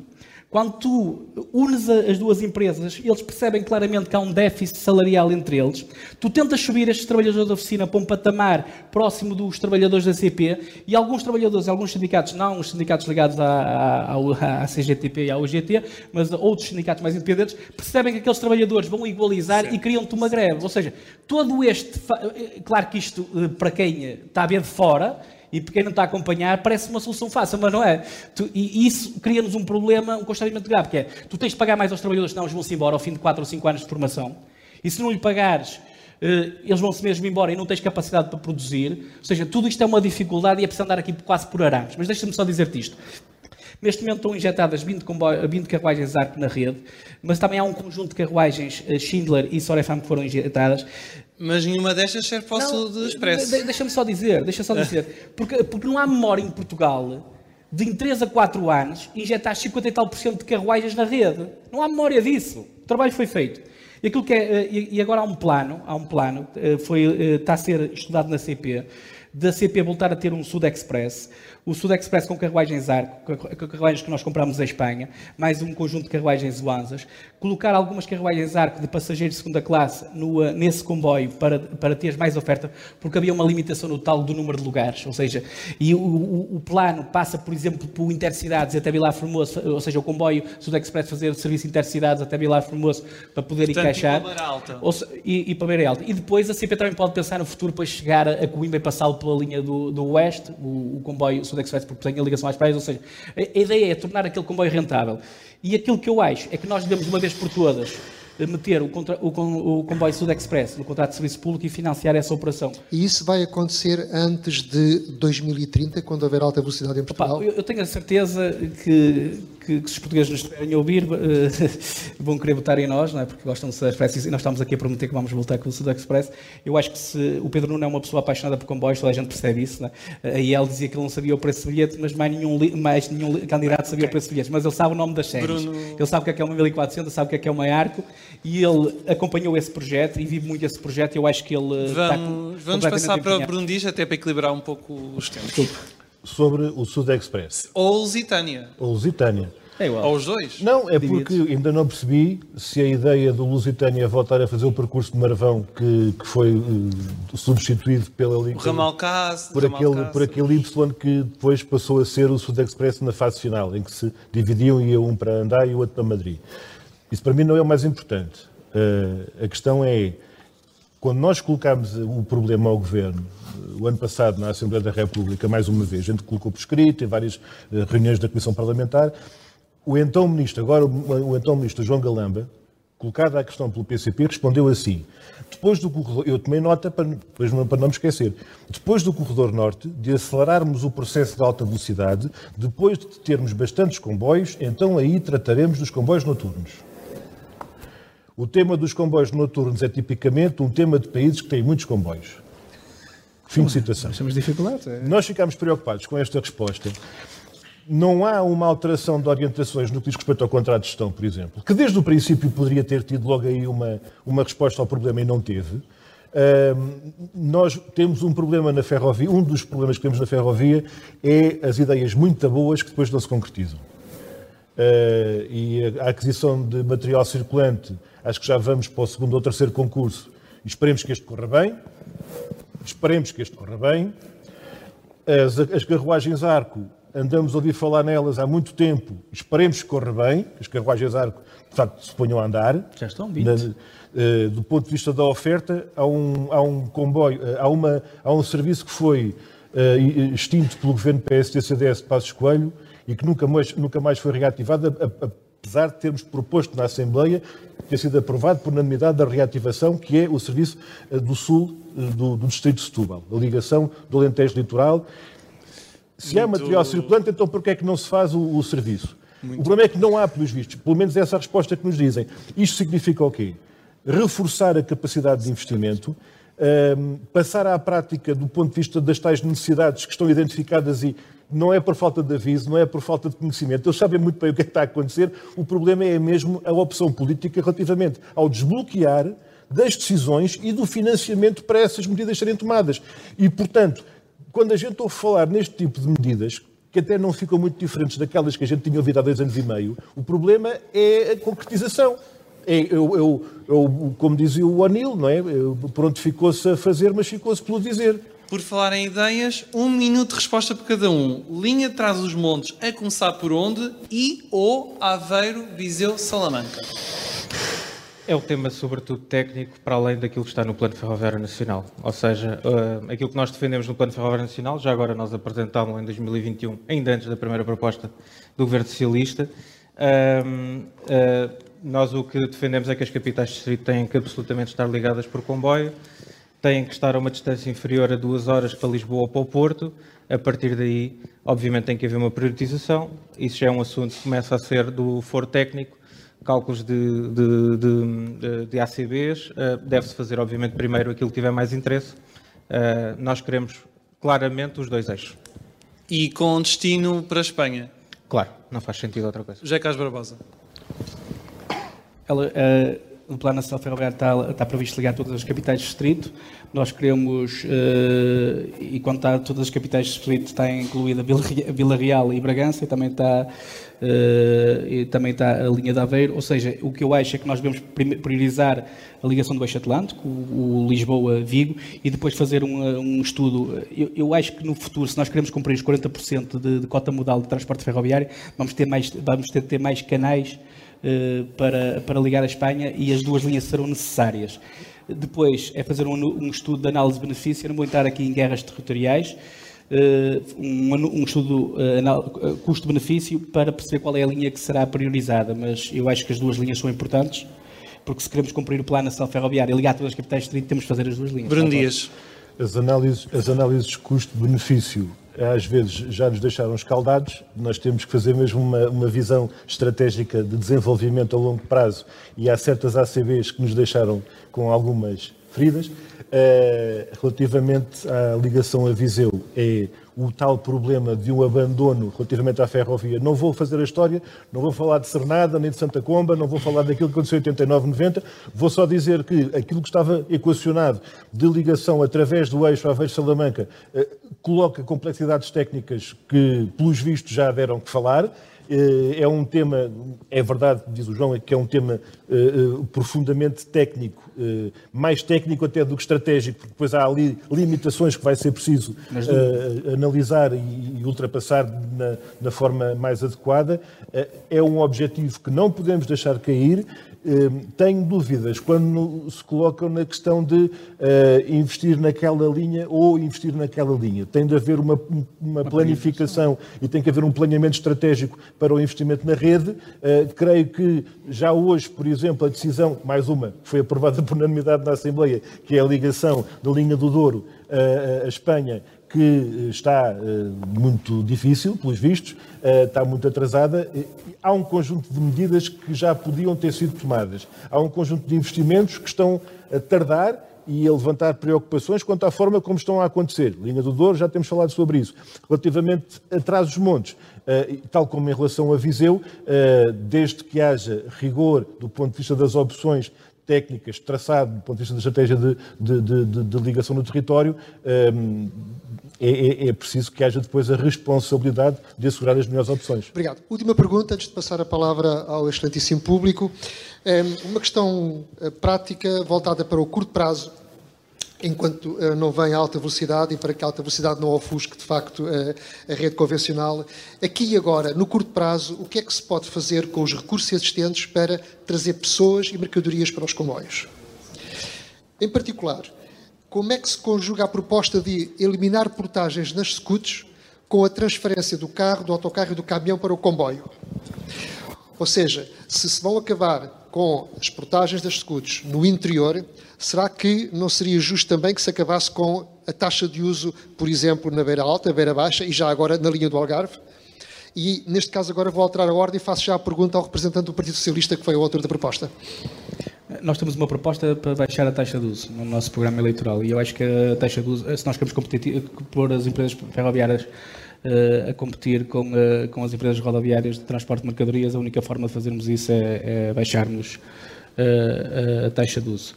quando tu unes as duas empresas, eles percebem claramente que há um déficit salarial entre eles. Tu tentas subir estes trabalhadores da oficina para um patamar próximo dos trabalhadores da CP e alguns trabalhadores, alguns sindicatos, não os sindicatos ligados à, à, à CGTP e à UGT, mas outros sindicatos mais independentes, percebem que aqueles trabalhadores vão igualizar certo. e criam-te uma greve. Ou seja, todo este. Claro que isto, eh, para quem está a ver de fora, e para quem não está a acompanhar, parece uma solução fácil, mas não é. Tu, e isso cria-nos um problema, um constrangimento grave, que é, tu tens de pagar mais aos trabalhadores, senão eles vão-se embora ao fim de 4 ou 5 anos de formação, e se não lhe pagares, eh, eles vão-se mesmo embora e não tens capacidade para produzir. Ou seja, tudo isto é uma dificuldade e é preciso andar aqui quase por arames. Mas deixa-me só dizer-te isto. Neste momento estão injetadas 20, 20 carruagens ARP na rede, mas também há um conjunto de carruagens eh, Schindler e Sorefam que foram injetadas. Mas nenhuma destas serve para o sul do Expresso. De, deixa-me só dizer, deixa só dizer. Porque, porque não há memória em Portugal de em 3 a 4 anos injetar 50 e tal por cento de carruagens na rede. Não há memória disso. O trabalho foi feito. E, aquilo que é, eh, e agora há um plano, há um plano, eh, foi, está a ser estudado na CP, da CP voltar a ter um Sud Express, o Sud Express com carruagens arco, carruagens que nós compramos em Espanha, mais um conjunto de carruagens Luanzas, colocar algumas carruagens arco de passageiros de segunda classe no, eh, nesse comboio para, para ter mais oferta, porque havia uma limitação no tal do número de lugares, ou seja, e o, o, o plano passa, por exemplo, por Intercidades até Vilar Formoso, ou seja, o comboio Sud Express fazer o serviço Intercidades até Vilar Formoso para poder Portanto, encaixar. E para Alta. Ou, e, e para Beira Alta. E depois a CP também pode pensar no futuro para chegar a Coimbra e passá-lo pela linha do, do Oeste, o, o comboio Sud Sul Express porque tem a ligação às praias, ou seja, a, a ideia é tornar aquele comboio rentável. E aquilo que eu acho é que nós devemos, uma vez por todas, meter o, contra, o, o comboio Sud Express no contrato de serviço público e financiar essa operação. E isso vai acontecer antes de 2030, quando houver alta velocidade em Portugal? Opa, eu, eu, tenho a certeza que, que, que se os portugueses nos estiverem a ouvir, uh, vão querer votar em nós, não é? porque gostam do Sud Express e nós estamos aqui a prometer que vamos voltar com o Sud Express. Eu acho que se o Pedro Nuno é uma pessoa apaixonada por comboios, toda a gente percebe isso. Não é? A IEL dizia que ele não sabia o preço do bilhete, mas mais nenhum, mais nenhum candidato sabia okay. o preço do bilhete. Mas ele sabe o nome das séries. Bruno... Ele sabe o que é, que é uma 1400, sabe o que é, que é uma Arco e ele acompanhou esse projeto e vive muito esse projeto. Eu acho que ele vamos, vamos passar para o Brundis até para equilibrar um pouco os tempos. Desculpe. Sobre o Sud Express. Ou Lusitânia. Ou Lusitânia. É igual. Ou os dois? Não, é porque ainda não percebi se a ideia do Lusitânia voltar a fazer o percurso de Marvão que, que foi uh, substituído pela o ramal Cas, por, aquele, por aquele Y que depois passou a ser o Sud Express na fase final, em que se dividiam e ia um para Andai e o outro para Madrid. Isso para mim não é o mais importante. Uh, a questão é, quando nós colocámos o problema ao Governo, o ano passado na Assembleia da República, mais uma vez, a gente colocou por escrito, em várias uh, reuniões da Comissão Parlamentar, o então Ministro, agora o, então Ministro João Galamba, colocada a questão pelo PCP, respondeu assim, depois do corredor, eu tomei nota para, para não me esquecer, depois do corredor norte, de acelerarmos o processo de alta velocidade, depois de termos bastantes comboios, então aí trataremos dos comboios noturnos. O tema dos comboios noturnos é tipicamente um tema de países que têm muitos comboios. Fim de citação. Temos dificuldades. É. Nós ficámos preocupados com esta resposta. Não há uma alteração de orientações no que diz respeito ao contrato de gestão, por exemplo, que desde o princípio poderia ter tido logo aí uma, uma resposta ao problema e não teve. Uh, nós temos um problema na ferrovia, um dos problemas que temos na ferrovia é as ideias muito boas que depois não se concretizam. Uh, e a aquisição de material circulante Acho que já vamos para o segundo ou terceiro concurso. Esperemos que este corra bem. Esperemos que este corra bem. As, as carruagens arco, andamos a ouvir falar nelas há muito tempo. Esperemos que corra bem. As carruagens arco, de facto, se ponham a andar. Já estão 20. Na, uh, do ponto de vista da oferta, há um, há um comboio, uh, há, uma, há um serviço que foi uh, extinto pelo governo PSD-CDS de Passos Coelho e que nunca mais, nunca mais foi reativado, a, a, apesar de termos proposto na Assembleia, ter sido aprovado por unanimidade da reativação, que é o serviço eh, do Sul eh, do, do Distrito de Setúbal, a ligação do Alentejo Litoral. Se Muito... há material circulante, então por que é que não se faz o, o serviço? Muito... O problema é que não há, pelos vistos. Pelo menos essa é a resposta que nos dizem. Isto significa o quê? Reforçar a capacidade de investimento, um, ehm, passar à prática do ponto de vista das tais necessidades que estão identificadas e não é por falta de aviso, não é por falta de conhecimento. Eles sabem muito bem o que, é que está a acontecer. O problema é mesmo a opção política relativamente ao desbloquear das decisões e do financiamento para essas medidas serem tomadas. E, portanto, quando a gente ouve falar neste tipo de medidas, que até não ficam muito diferentes daquelas que a gente tinha ouvido há dois anos e meio, o problema é a concretização. É, eu, eu, eu, como dizia o Anil, não é? Pronto, ficou-se a fazer, mas ficou-se pelo dizer. Por falar em ideias, um minuto de resposta para cada um. Linha atrás dos montes, a começar por onde? E ou Aveiro, Viseu, Salamanca? É um tema, sobretudo, técnico, para além daquilo que está no Plano Ferroviário Nacional. Ou seja, uh, aquilo que nós defendemos no Plano Ferroviário Nacional, já agora nós apresentámos em 2021, ainda antes da primeira proposta do Governo Socialista. Uh, uh, nós o que defendemos é que as capitais de distrito têm que absolutamente estar ligadas por comboio têm que estar a uma distância inferior a duas horas para Lisboa ou para o Porto. A partir daí, obviamente, tem que haver uma priorização. Isso já é um assunto que começa a ser do foro técnico, cálculos de, de, de, de ACBs. Uh, Deve-se fazer, obviamente, primeiro aquilo que tiver mais interesse. Uh, nós queremos claramente os dois eixos. E com destino para a Espanha? Claro, não faz sentido outra coisa. José Carlos Barbosa. Ela, uh no Plano Nacional Ferroviário está, está previsto ligar todas as capitais de distrito. Nós queremos, uh, e quando está todas as capitais de distrito, está incluída Vila Real e Bragança, e também está, uh, e também está a linha de Aveiro. Ou seja, o que eu acho é que nós devemos priorizar a ligação do Eixo Atlântico, o, o Lisboa-Vigo, e depois fazer um, um estudo. Eu, eu, acho que no futuro, se nós queremos cumprir os 40% de, de cota modal de transporte ferroviário, vamos ter, mais, vamos ter, ter mais canais eh, para, para ligar a Espanha e as duas linhas serão necessárias. Depois é fazer um, um estudo de análise de benefício, eu não vou entrar aqui em guerras territoriais, um, um estudo custo-benefício para perceber qual é a linha que será priorizada, mas eu acho que as duas linhas são importantes porque se queremos cumprir o plano nacional ferroviário e ligar todas as capitais de distrito, temos de fazer as duas linhas. Bruno Dias. As análises, as análises custo-benefício às vezes já nos deixaram escaldados, nós temos que fazer mesmo uma, uma visão estratégica de desenvolvimento a longo prazo e há certas ACBs que nos deixaram com algumas feridas. Uh, relativamente à ligação a Viseu, é o tal problema de um abandono relativamente à ferrovia. Não vou fazer a história, não vou falar de Cernada, nem de Santa Comba, não vou falar daquilo que aconteceu em 89, 90, vou só dizer que aquilo que estava equacionado de ligação através do eixo Aveiro-Salamanca eh, coloca complexidades técnicas que, pelos vistos, já deram que falar, é um tema, é verdade, diz o João, que é um tema uh, profundamente técnico, mais técnico até do que estratégico, porque depois há ali limitações que vai ser preciso analisar e, ultrapassar na, forma mais adequada. é um objetivo que não podemos deixar cair tenho dúvidas quando se colocam na questão de eh, investir naquela linha ou investir naquela linha. Tem de haver uma, uma planificação e tem que haver um planeamento estratégico para o investimento na rede. Eh, creio que já hoje, por exemplo, a decisão, mais uma, que foi aprovada por unanimidade na Assembleia, que é a ligação da linha do Douro à eh, Espanha, que está muito difícil, pelos vistos, está muito atrasada há um conjunto de medidas que já podiam ter sido tomadas. Há um conjunto de investimentos que estão a tardar e a levantar preocupações quanto à forma como estão a acontecer. Linha do Douro, já temos falado sobre isso. Relativamente a Trás-os-Montes, eh, tal como em relação a Viseu, eh, desde que haja rigor do ponto de vista das opções técnicas, traçado do ponto de vista da estratégia de, de, de, de ligação no território, eh, é, é, é, preciso que haja depois a responsabilidade de assegurar as melhores opções. Obrigado. Última pergunta, antes de passar a palavra ao excelentíssimo público. É uma questão eh, prática voltada para o curto prazo, enquanto eh, não vem a alta velocidade e para que a alta velocidade não ofusque, de facto, eh, a rede convencional. Aqui e agora, no curto prazo, o que é que se pode fazer com os recursos existentes para trazer pessoas e mercadorias para os comboios? Em particular, como é que se conjuga a proposta de eliminar portagens nas scouts com a transferência do carro, do autocarro e do caminhão para o comboio? Ou seja, se se vão acabar com as portagens das scouts no interior, será que não seria justo também que se acabasse com a taxa de uso, por exemplo, na beira alta, beira baixa e já agora na linha do Algarve? E neste caso agora vou alterar a ordem e faço já a pergunta ao representante do Partido Socialista, que foi o autor da proposta. Nós temos uma proposta para baixar a taxa de uso no nosso programa eleitoral e eu acho que a taxa de uso, se nós queremos pôr as empresas ferroviárias uh, a competir com, uh, com as empresas rodoviárias de transporte de mercadorias, a única forma de fazermos isso é, é baixarmos uh, a taxa de uso.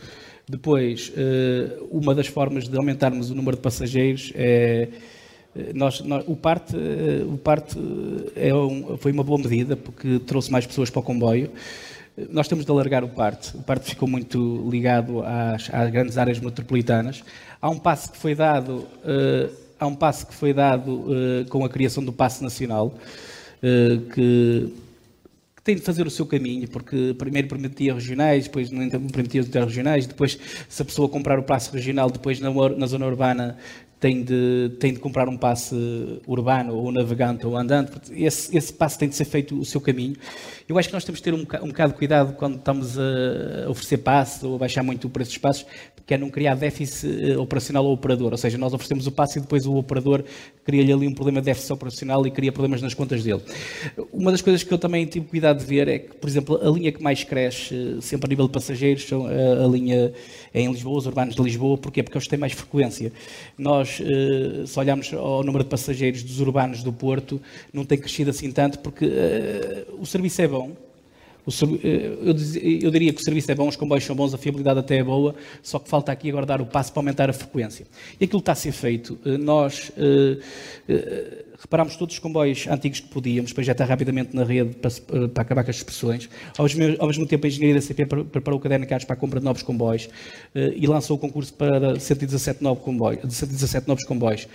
Depois, uma das formas de aumentarmos o número de passageiros é nós, nós, o parte, o parte é um, foi uma boa medida porque trouxe mais pessoas para o comboio. Nós temos de alargar o parte. O parte ficou muito ligado às, às grandes áreas metropolitanas. Há um passo que foi dado, uh, há um passo que foi dado uh, com a criação do passo nacional, uh, que, que, tem de fazer o seu caminho, porque primeiro permitia regionais, depois não permitia os interregionais, depois se a pessoa comprar o passo regional, depois na, na zona urbana tem de, tem de comprar um passe urbano, ou navegante, ou andante. Esse, esse passe tem de ser feito o seu caminho. Eu acho que nós temos de ter um, um bocado de cuidado quando estamos a oferecer passes ou a baixar muito o preço dos passos, que é não criar déficit eh, operacional ao operador. Ou seja, nós oferecemos o passe e depois o operador cria-lhe ali um problema de déficit operacional e cria problemas nas contas dele. Uma das coisas que eu também tive cuidado de ver é que, por exemplo, a linha que mais cresce, eh, sempre a nível de passageiros, são a, a linha em Lisboa, os urbanos de Lisboa. Porquê? Porque eles têm mais frequência. Nós, eh, se olharmos ao número de passageiros dos urbanos do Porto, não tem crescido assim tanto porque o serviço é bom, eh, eu, diria que o serviço é bom, os comboios são bons, a fiabilidade até é boa, só que falta aqui agora dar o passo para aumentar a frequência. E aquilo está a ser feito. Eh, nós eh, reparámos todos os comboios antigos que podíamos, já está rapidamente na rede para, para acabar com as expressões. Ao mesmo, ao mesmo, tempo, a engenharia da CP preparou o caderno de carros para a compra de novos comboios e lançou o concurso para 117, novos comboios, 117 novos comboios.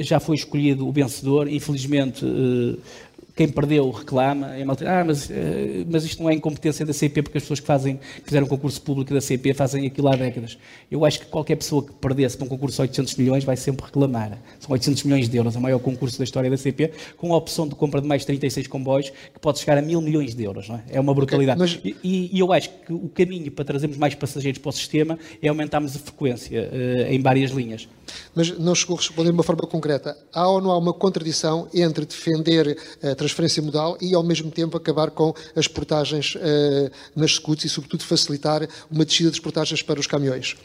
Já foi escolhido o vencedor, infelizmente quem perdeu reclama, é malta, ah, mas, eh, mas isto não é incompetência da CP porque as pessoas que fazem, que fizeram concurso público da CP fazem aquilo há décadas. Eu acho que qualquer pessoa que perdesse num concurso de 800 milhões vai sempre reclamar. São 800 milhões de euros, o maior concurso da história da CP, com a opção de compra de mais 36 comboios, que pode chegar a mil milhões de euros. É? é uma brutalidade. Okay, mas... e, e, eu acho que o caminho para trazermos mais passageiros para o sistema é aumentarmos a frequência uh, em várias linhas. Mas não chegou a responder de uma forma concreta. Há ou não há uma contradição entre defender a transferência modal e, ao mesmo tempo, acabar com as portagens uh, nas scouts e, sobretudo, facilitar uma descida das portagens para os caminhões?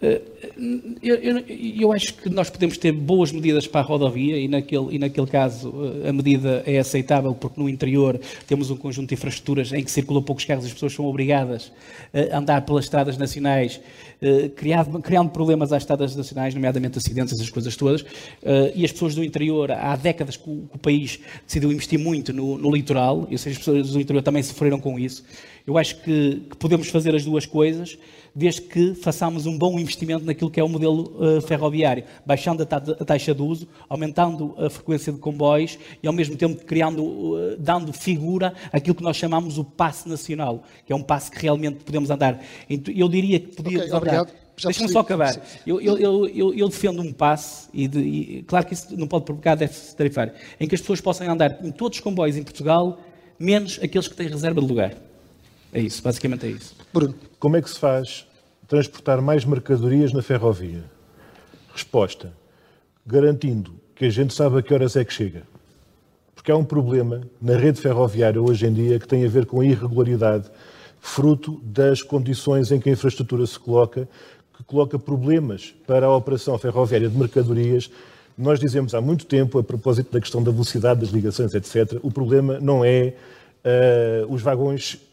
Eu, eu, eu, acho que nós podemos ter boas medidas para a rodovia e naquele, e naquele caso a medida é aceitável porque no interior temos um conjunto de infraestruturas em que circulam poucos carros e as pessoas são obrigadas a andar pelas estradas nacionais, criando, criando problemas às estradas nacionais, nomeadamente acidentes, essas coisas todas. E as pessoas do interior, há décadas que o, que o país decidiu investir muito no, no litoral, e as pessoas do interior também sofreram com isso. Eu acho que, que podemos fazer as duas coisas desde que façamos um bom investimento naquilo que é o modelo uh, ferroviário, baixando a, ta a, taxa de uso, aumentando a frequência de comboios e ao mesmo tempo criando, uh, dando figura àquilo que nós chamamos o passe nacional, que é um passe que realmente podemos andar. Eu diria que podíamos okay, andar. Deixa-me só acabar. Eu, eu, eu, eu, defendo um passe, e, de, e, claro que isso não pode provocar déficit tarifário, em que as pessoas possam andar em todos os comboios em Portugal, menos aqueles que têm reserva de lugar. É isso, basicamente é isso. Bruno. Como é que se faz transportar mais mercadorias na ferrovia? Resposta: garantindo que a gente sabe a que horas é que chega. Porque há um problema na rede ferroviária hoje em dia que tem a ver com a irregularidade, fruto das condições em que a infraestrutura se coloca, que coloca problemas para a operação ferroviária de mercadorias. Nós dizemos há muito tempo, a propósito da questão da velocidade das ligações, etc., o problema não é uh, os vagões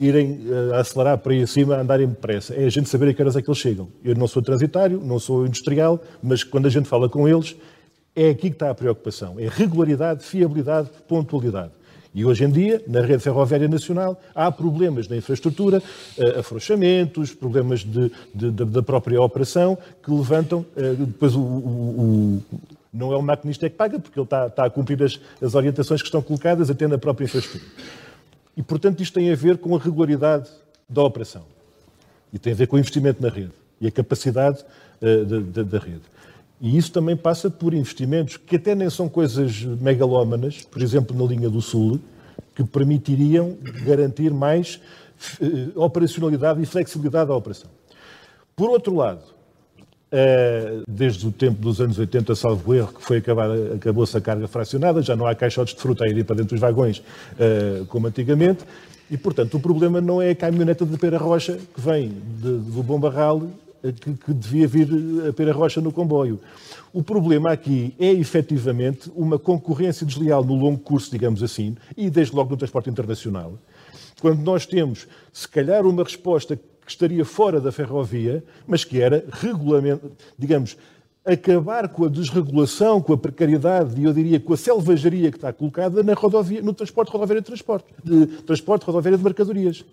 irem uh, acelerar para aí acima, andarem depressa. É a gente saber a que horas é que eles chegam. Eu não sou transitário, não sou industrial, mas quando a gente fala com eles, é aqui que está a preocupação. É regularidade, fiabilidade, pontualidade. E hoje em dia, na rede ferroviária nacional, há problemas na infraestrutura, uh, afrouxamentos, problemas de, de, de, da própria operação, que levantam, uh, depois o, o, o, não é o maquinista que paga, porque ele está, está a cumprir as, as orientações que estão colocadas até na própria infraestrutura. E, portanto, isto tem a ver com a regularidade da operação. E tem a ver com o investimento na rede e a capacidade uh, da rede. E isso também passa por investimentos que até nem são coisas megalómanas, por exemplo, na linha do Sul, que permitiriam garantir mais uh, operacionalidade e flexibilidade da operação. Por outro lado, desde o tempo dos anos 80, salvo erro, que foi acabou-se a carga fracionada, já não há caixotes de fruta a ir para dentro dos vagões eh, como antigamente, e portanto o problema não é a caminhoneta de Pera Rocha que vem de, do Bom Barral, eh, que, que devia vir a Pera Rocha no comboio. O problema aqui é efetivamente uma concorrência desleal no longo curso, digamos assim, e desde logo no transporte internacional, quando nós temos, se calhar, uma resposta que estaria fora da ferrovia, mas que era regulamento, digamos, acabar com a desregulação, com a precariedade e eu diria com a selvageria que está colocada na rodovia, no transporte rodoviário de transporte, de transporte rodoviário de mercadorias.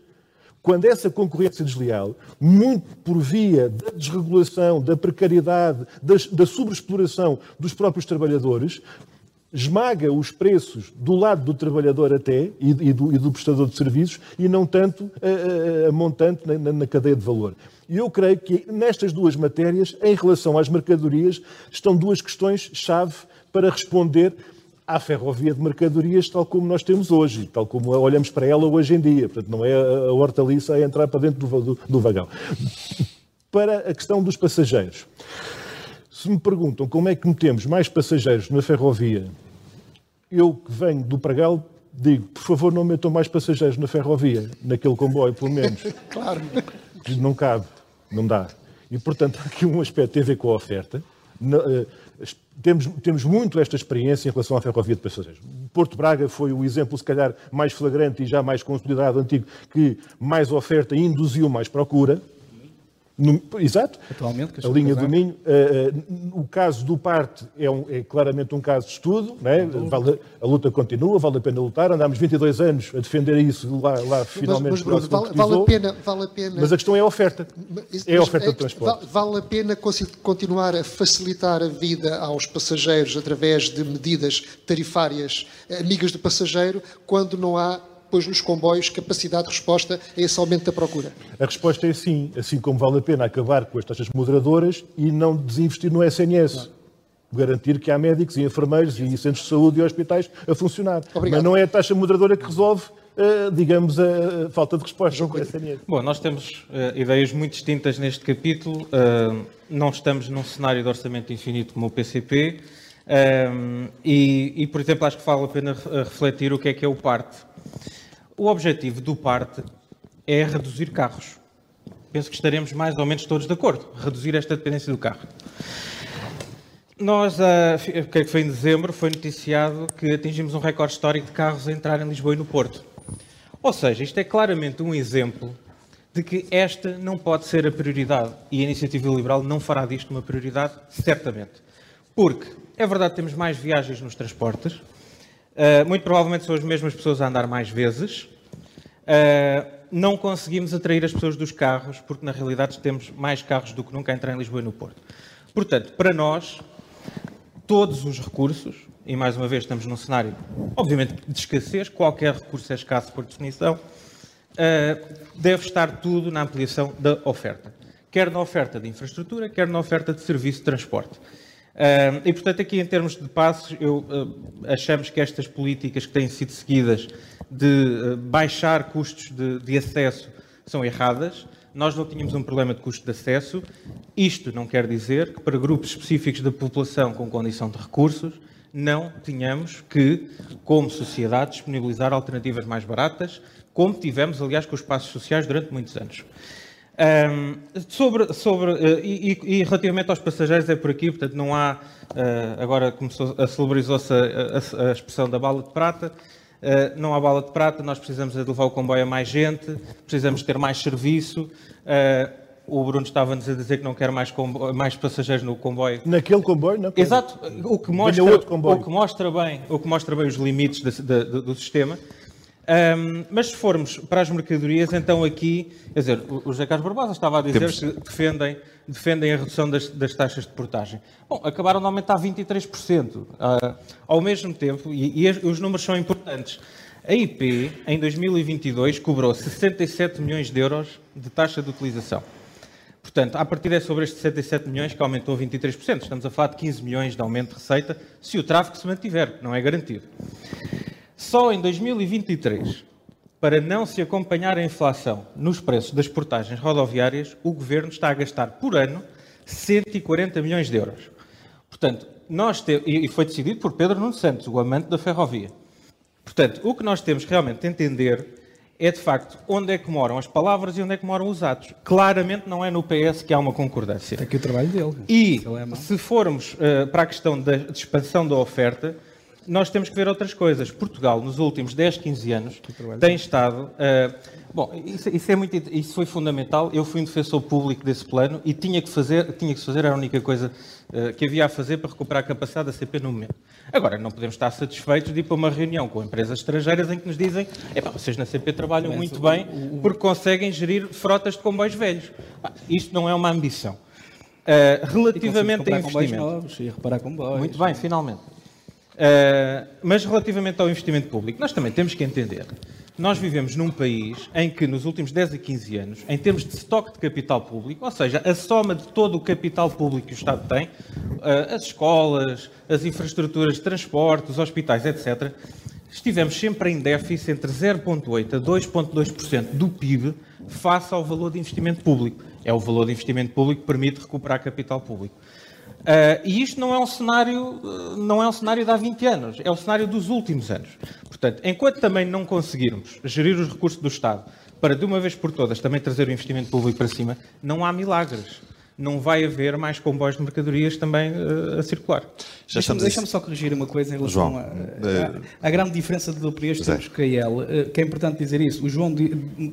Quando essa concorrência desleal, muito por via da desregulação, da precariedade, da, da sobreexploração dos próprios trabalhadores, esmaga os preços do lado do trabalhador até e, e, do, e do, prestador de serviços e não tanto a, a, a montante na, na, cadeia de valor. E eu creio que nestas duas matérias, em relação às mercadorias, estão duas questões-chave para responder à ferrovia de mercadorias tal como nós temos hoje, tal como olhamos para ela hoje em dia. Portanto, não é a hortaliça a entrar para dentro do, do, do vagão. Para a questão dos passageiros. Se me perguntam como é que metemos mais passageiros na ferrovia eu que venho do Pragal digo, por favor, não metam mais passageiros na ferrovia, naquele comboio, pelo menos. claro. Não cabe, não dá. E, portanto, há aqui um aspecto que tem a ver com a oferta. Eh, temos, temos muito esta experiência em relação à ferrovia de passageiros. Porto Braga foi o exemplo, se calhar, mais flagrante e já mais consolidado, antigo, que mais oferta induziu mais procura. No, exato. Atualmente, a linha do Minho. Uh, uh, o caso do parte é, um, é, claramente um caso de estudo. Né? Vale, a luta continua, vale a pena lutar. Andámos 22 anos a defender isso lá, lá finalmente. Mas, mas Bruno, vale, vale, a pena, vale a pena. Mas a questão é a oferta. Mas, é a oferta é, de transporte. Vale a pena continuar a facilitar a vida aos passageiros através de medidas tarifárias amigas do passageiro quando não há depois nos comboios capacidade de resposta a esse aumento da procura? A resposta é sim, assim como vale a pena acabar com as taxas moderadoras e não desinvestir no SNS. Não. Garantir que há médicos e enfermeiros e centros de saúde e hospitais a funcionar. Obrigado. Mas não é a taxa moderadora que resolve Uh, digamos, a falta de resposta ao SNS. Bom, nós temos uh, ideias muito distintas neste capítulo. Uh, não estamos num cenário de orçamento infinito como o PCP. E, e, por exemplo, acho que vale a pena refletir o que é que é o PARTE. O objetivo do parte é reduzir carros. Penso que estaremos mais ou menos todos de acordo. Reduzir esta dependência do carro. Nós, ah, é que foi em dezembro, foi noticiado que atingimos um recorde histórico de carros a entrar em Lisboa e no Porto. Ou seja, isto é claramente um exemplo de que esta não pode ser a prioridade. E a Iniciativa Liberal não fará disto uma prioridade, certamente. Porque é verdade que temos mais viagens nos transportes, Uh, muito provavelmente são as mesmas pessoas a andar mais vezes. Uh, não conseguimos atrair as pessoas dos carros, porque na realidade temos mais carros do que nunca a entrar em Lisboa e no Porto. Portanto, para nós, todos os recursos, e mais uma vez estamos num cenário, obviamente, de escassez, qualquer recurso é escasso por definição, uh, deve estar tudo na ampliação da oferta. Quer na oferta de infraestrutura, quer na oferta de serviço de transporte. Uh, e, portanto, aqui em termos de passos, eu, uh, achamos que estas políticas que têm sido seguidas de uh, baixar custos de, de, acesso são erradas. Nós não tínhamos um problema de custo de acesso. Isto não quer dizer que para grupos específicos da população com condição de recursos não tenhamos que, como sociedade, disponibilizar alternativas mais baratas, como tivemos, aliás, com os passos sociais durante muitos anos. Um, sobre, sobre uh, e, e, relativamente aos passageiros é por aqui, portanto não há, uh, agora começou, a celebrizou-se a, a, a, expressão da bala de prata, uh, não há bala de prata, nós precisamos de levar o comboio a mais gente, precisamos ter mais serviço, o Bruno estava-nos a dizer que não quer mais, comboio, mais passageiros no comboio. Naquele comboio, não? Exato, o que mostra, o que mostra, bem, o que mostra bem os limites de, de, de, do sistema. Um, mas se formos para as mercadorias, então aqui, quer dizer, o José Carlos Barbosa estava a dizer Temos... que defendem, defendem a redução das, das, taxas de portagem. Bom, acabaram de aumentar 23%. Uh, ah, ao mesmo tempo, e, e, os números são importantes, a IP, em 2022, cobrou 67 milhões de euros de taxa de utilização. Portanto, a partir é sobre estes 67 milhões que aumentou 23%. Estamos a falar de 15 milhões de aumento de receita, se o tráfego se mantiver, não é garantido. Só em 2023, para não se acompanhar a inflação nos preços das portagens rodoviárias, o Governo está a gastar por ano 140 milhões de euros. Portanto, nós te... e foi decidido por Pedro Nuno Santos, o amante da ferrovia. Portanto, o que nós temos realmente de entender é, de facto, onde é que moram as palavras e onde é que moram os atos. Claramente não é no PS que há uma concordância. É aqui o trabalho dele. E, é se formos uh, para a questão da expansão da oferta, nós temos que ver outras coisas. Portugal, nos últimos 10, 15 anos, tem estado. Uh, bom, isso, isso, é muito, isso foi fundamental. Eu fui um defensor público desse plano e tinha que fazer, tinha que fazer, era a única coisa uh, que havia a fazer para recuperar a capacidade da CP no momento. Agora, não podemos estar satisfeitos de ir para uma reunião com empresas estrangeiras em que nos dizem vocês na CP trabalham muito bem porque conseguem gerir frotas de comboios velhos. isto não é uma ambição. Uh, relativamente a investimento. Novos, e reparar comboios. Muito bem, finalmente. Uh, mas relativamente ao investimento público, nós também temos que entender. Nós vivemos num país em que, nos últimos 10 a 15 anos, em termos de estoque de capital público, ou seja, a soma de todo o capital público que o Estado tem, uh, as escolas, as infraestruturas de transporte, os hospitais, etc., estivemos sempre em déficit entre 0,8% a 2,2% do PIB face ao valor de investimento público. É o valor de investimento público que permite recuperar capital público. Uh, e isto não é um cenário, não é um cenário de há 20 anos, é o cenário dos últimos anos. Portanto, enquanto também não conseguirmos gerir os recursos do Estado para, de uma vez por todas, também trazer o investimento público para cima, não há milagres. Não vai haver mais comboios de mercadorias também uh, a circular. Deixa-me deixa só corrigir uma coisa em relação João, à grande diferença de preços que temos com a IEL, uh, que é importante dizer isso. O João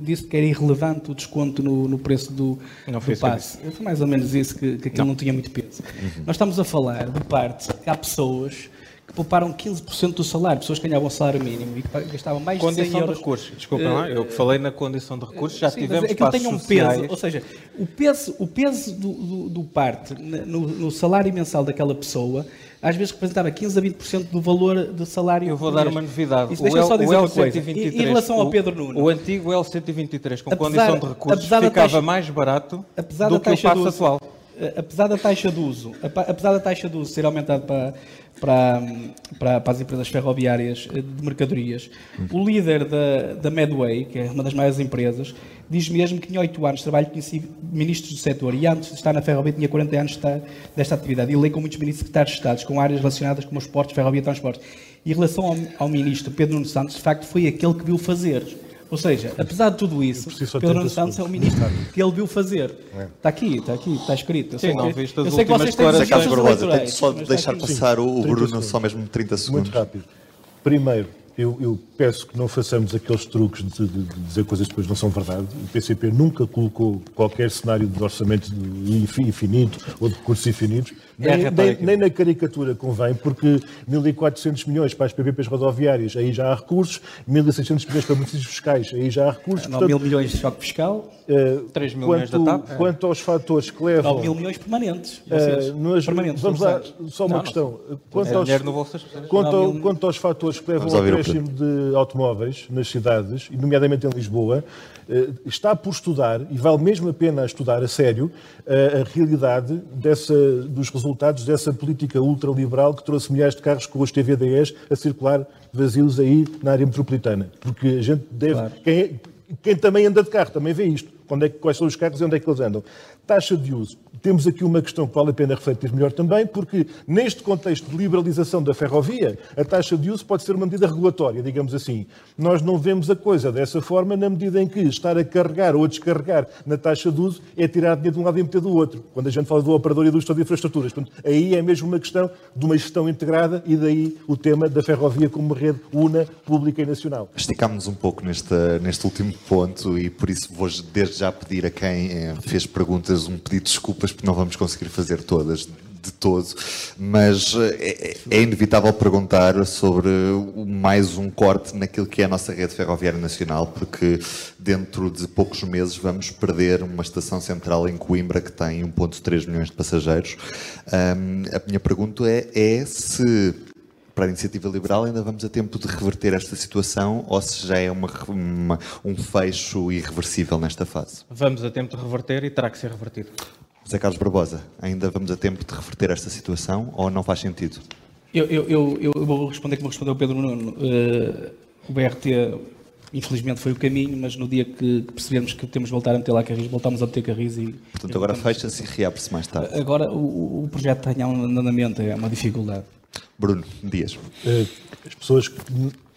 disse que era irrelevante o desconto no, no preço do, não do passe. Foi mais ou menos isso, que, que aquilo não. não tinha muito peso. Uhum. Nós estamos a falar de parte que há pessoas pouparam 15% do salário, pessoas que ganhavam salário mínimo e que gastavam mais condição de 100 euros. de recursos, desculpa uh, eu falei na condição de recursos, já sim, tivemos é tem um peso, ou seja, o peso, o peso do, do, do parte no, no, salário mensal daquela pessoa às vezes representava 15 a 20% do valor do salário. Eu vou dar uma novidade. Isso, deixa só dizer uma coisa. Em, em relação ao Pedro Nuno. O, o antigo L123, com apesar, condição de recursos, ficava taxa, mais barato do que o passo atual apesar da taxa de uso, apesar da taxa de uso ser aumentada para, para, para, para as empresas ferroviárias eh, de mercadorias, o líder da, da Medway, que é uma das maiores empresas, diz mesmo que em 8 anos de trabalho conheci ministros do setor e antes de estar na ferrovia tinha 40 anos de desta atividade. E lei com muitos ministros secretários de Estados com áreas relacionadas com os portos, ferrovia e transportes. E em relação ao, ao ministro Pedro Nuno Santos, de facto foi aquele que viu fazer ou seja, apesar de tudo isso, Pedro Nuno Santos é o ministro que ele viu fazer. É. Está aqui, está aqui, está escrito. Eu Sim, não, que, viste as eu sei que vocês têm Tenho só de deixar passar o, o Bruno só mesmo 30 segundos. Muito rápido. Primeiro, eu, eu, peço que não façamos aqueles truques de, de, de, dizer coisas que depois não são verdade. O PCP nunca colocou qualquer cenário de orçamento infinito ou de recursos infinitos. É nem, nem, nem, na caricatura convém, porque 1.400 milhões para as PPPs rodoviárias, aí já há recursos, 1.600 milhões para benefícios fiscais, aí já há recursos. 9 mil milhões de choque fiscal, uh, 3 mil milhões da TAP. Quanto aos fatores que levam... 9 mil milhões permanentes. Uh, nós, permanentes vamos lá, só uma não, questão. Não. Quanto, aos, quanto, ao, quanto aos fatores que levam ao acréscimo de automóveis nas cidades, e nomeadamente em Lisboa, eh, está por estudar, e vale mesmo a pena estudar a sério, a realidade dessa, dos resultados dessa política ultraliberal que trouxe milhares de carros com os TVDs a circular vazios aí na área metropolitana. Porque a gente deve. Claro. Quem, é, quem, também anda de carro também vê isto. Onde é, quais são os carros e onde é que eles andam. Taxa de uso temos aqui uma questão que vale a pena refletir melhor também, porque neste contexto de liberalização da ferrovia, a taxa de uso pode ser uma medida regulatória, digamos assim. Nós não vemos a coisa dessa forma na medida em que estar a carregar ou a descarregar na taxa de uso é tirar dinheiro de um lado e meter do outro, quando a gente fala do operador e do gestor de infraestruturas. Portanto, aí é mesmo uma questão de uma gestão integrada e daí o tema da ferrovia como rede una, pública e nacional. Esticámos um pouco neste, neste último ponto e por isso vou desde já pedir a quem eh, fez perguntas um pedido de desculpas porque não vamos conseguir fazer todas de todo, mas eh, é, é, inevitável perguntar sobre mais um corte naquilo que é a nossa rede ferroviária nacional, porque dentro de poucos meses vamos perder uma estação central em Coimbra que tem 1,3 milhões de passageiros. Um, a minha pergunta é, é se para a iniciativa liberal ainda vamos a tempo de reverter esta situação ou se já é uma, uma, um fecho irreversível nesta fase? Vamos a tempo de reverter e terá que ser revertido. José Carlos Barbosa, ainda vamos a tempo de reverter esta situação ou não faz sentido? Eu, eu, eu, eu vou responder como respondeu o Pedro Nuno. Uh, o BRT, infelizmente, foi o caminho, mas no dia que, percebemos que temos de voltar a meter lá Carris, voltamos a meter Carris e... Portanto, agora fecha-se e reabre-se mais tarde. Agora, o, o projeto tem um andamento, é uma dificuldade. Bruno Dias. Eh, as pessoas que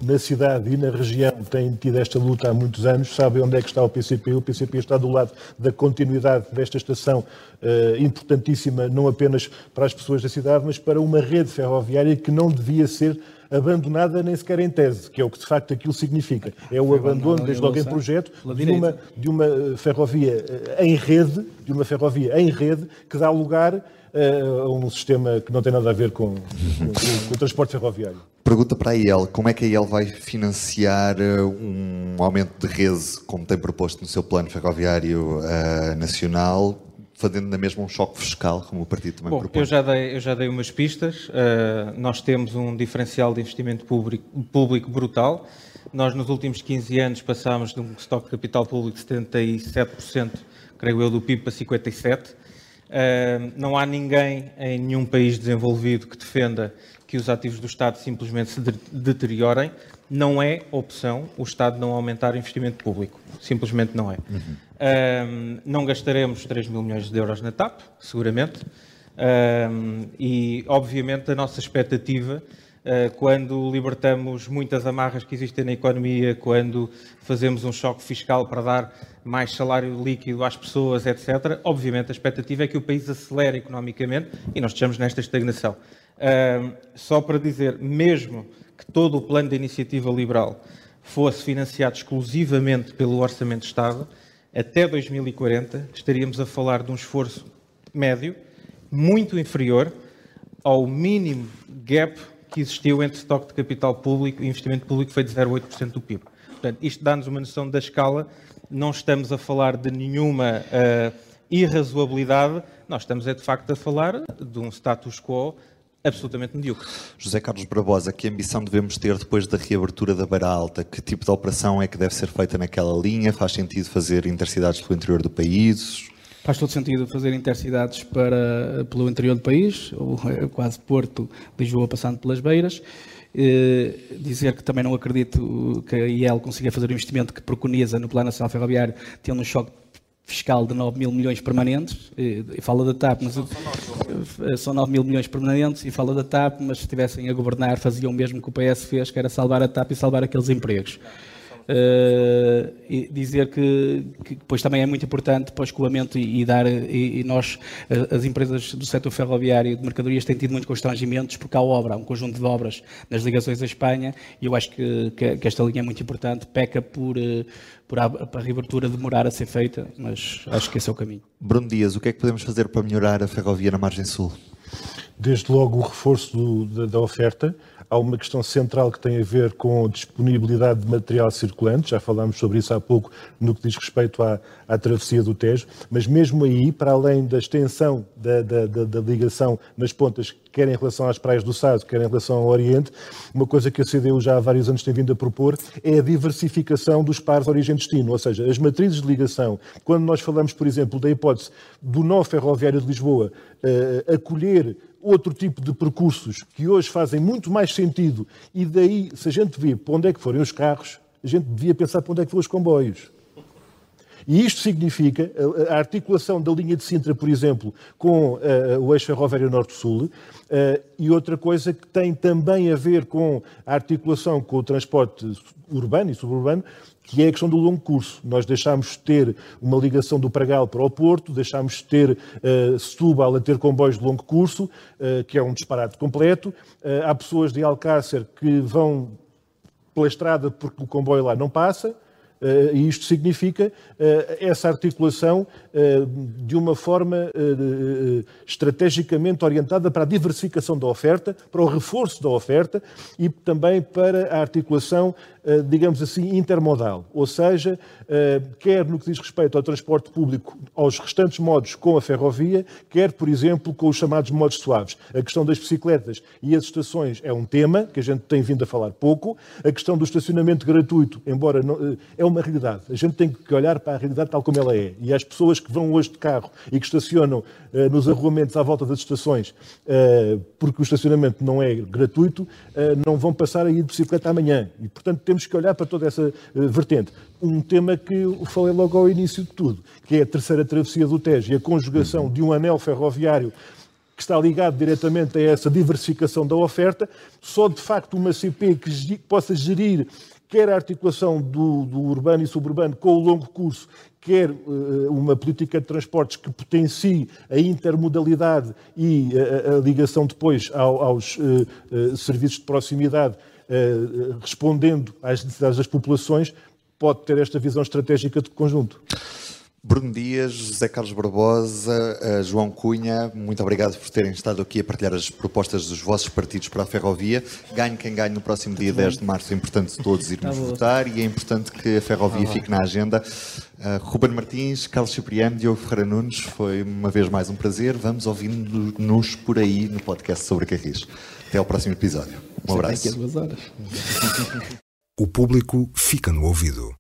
na cidade e na região têm tido esta luta há muitos anos sabem onde é que está o PCP. O PCP está do lado da continuidade desta estação uh, importantíssima, não apenas para as pessoas da cidade, mas para uma rede ferroviária que não devia ser abandonada nem sequer em tese, que é o que de facto aquilo significa. É o abandono, desde logo em projeto, de uma, de uma ferrovia em rede, de uma ferrovia em rede, que dá lugar a um sistema que não tem nada a ver com, com, com, o transporte ferroviário. Pergunta para a IEL, como é que a IEL vai financiar eh, um aumento de rede, como tem proposto no seu plano ferroviário uh, nacional, fazendo na mesma um choque fiscal, como o partido também Bom, propõe? Eu já dei, eu já dei umas pistas. Uh, nós temos um diferencial de investimento público, público brutal. Nós, nos últimos 15 anos, passámos de um estoque de capital público de 77%, creio eu, do PIB para 57%. Não há ninguém em nenhum país desenvolvido que defenda que os ativos do Estado simplesmente se de deteriorem. Não é opção o Estado não aumentar o investimento público. Simplesmente não é. Uhum. Uh, não gastaremos 3 mil milhões de euros na TAP, seguramente. E, obviamente, a nossa expectativa quando libertamos muitas amarras que existem na economia, quando fazemos um choque fiscal para dar mais salário líquido às pessoas, etc. Obviamente, a expectativa é que o país acelere economicamente e nós estejamos nesta estagnação. Só para dizer, mesmo que todo o plano de iniciativa liberal fosse financiado exclusivamente pelo Orçamento de Estado, até 2040 estaríamos a falar de um esforço médio muito inferior ao mínimo gap que existiu entre estoque de capital público e investimento público, foi de 0,8% do PIB. Portanto, isto dá-nos uma noção da escala. Não estamos a falar de nenhuma uh, irrazoabilidade, nós estamos, é, de facto, a falar de um status quo absolutamente medíocre. José Carlos Barbosa, que ambição devemos ter depois da reabertura da Beira Alta? Que tipo de operação é que deve ser feita naquela linha? Faz sentido fazer intercidades pelo interior do país? Faz todo sentido fazer intercidades para, pelo interior do país, ou é quase Porto, Lisboa, passando pelas Beiras. Eh, dizer que também não acredito que a IEL consiga fazer o investimento que preconiza no Plano Nacional Ferroviário, tendo um choque fiscal de 9 mil milhões permanentes, e, e fala da TAP, mas são 9 mil milhões permanentes, e fala da TAP, mas se estivessem a governar faziam o mesmo que o PS fez, que era salvar a TAP e salvar aqueles empregos. Uh, e dizer que, que depois também é muito importante para o escoamento e, e dar e, e, nós as empresas do setor ferroviário de mercadorias têm tido muitos constrangimentos porque há obra, há um conjunto de obras nas ligações à Espanha e eu acho que, que, que esta linha é muito importante, peca por, uh, por a, a reabertura demorar a ser feita, mas acho que esse é o caminho. Bruno Dias, o que é que podemos fazer para melhorar a ferrovia na margem sul? Desde logo o reforço do, da, da oferta, Há uma questão central que tem a ver com disponibilidade de material circulante, já falámos sobre isso há pouco no que diz respeito à, à travessia do Tejo, mas mesmo aí, para além da extensão da, da, da, da, ligação nas pontas, quer em relação às praias do Sado, quer em relação ao Oriente, uma coisa que a CDU já há vários anos tem vindo a propor é a diversificação dos pares origem-destino, ou seja, as matrizes de ligação. Quando nós falamos, por exemplo, da hipótese do nó ferroviário de Lisboa uh, acolher outro tipo de percursos que hoje fazem muito mais sentido e daí, se a gente vê para onde é que forem os carros, a gente devia pensar para onde é que foram os comboios. E isto significa a articulação da linha de Sintra, por exemplo, com uh, o eixo ferroviário Norte-Sul, uh, e outra coisa que tem também a ver com a articulação com o transporte urbano e suburbano, que é a questão do longo curso. Nós deixámos de ter uma ligação do Pragal para o Porto, deixámos de ter uh, Setúbal a ter comboios de longo curso, uh, que é um disparate completo. Uh, há pessoas de Alcácer que vão pela estrada porque o comboio lá não passa. Uh, e isto significa uh, essa articulação uh, de uma forma estrategicamente orientada para a diversificação da oferta, para o reforço da oferta e também para a articulação digamos assim, intermodal, ou seja, eh, quer no que diz respeito ao transporte público, aos restantes modos com a ferrovia, quer, por exemplo, com os chamados modos suaves. A questão das bicicletas e as estações é um tema que a gente tem vindo a falar pouco. A questão do estacionamento gratuito, embora não, eh, é uma realidade. A gente tem que olhar para a realidade tal como ela é. E as pessoas que vão hoje de carro e que estacionam nos arruamentos à volta das estações, porque o estacionamento não é gratuito, não vão passar a ir de bicicleta amanhã. E, portanto, temos que olhar para toda essa uh, vertente. Um tema que eu falei logo ao início de tudo, que é a terceira travessia do Tejo e a conjugação de um anel ferroviário que está ligado diretamente a essa diversificação da oferta, só de facto uma CP que possa gerir quer a articulação do, do, urbano e suburbano com o longo curso, quer uh, uma política de transportes que potencie a intermodalidade e a, a ligação depois ao, aos uh, uh, serviços de proximidade eh, respondendo às necessidades das populações, pode ter esta visão estratégica de conjunto. Bruno Dias, José Carlos Barbosa, eh, João Cunha, muito obrigado por terem estado aqui a partilhar as propostas dos vossos partidos para a ferrovia. Ganhe quem ganhe no próximo dia 10 de março, é importante todos irmos tá votar e é importante que a ferrovia tá fique na agenda. Uh, Ruben Martins, Carlos Cipriano, Diogo Ferreira Nunes, foi uma vez mais um prazer. Vamos ouvindo-nos por aí no podcast sobre Carris. Até ao próximo episódio. Um abraço. O público fica no ouvido.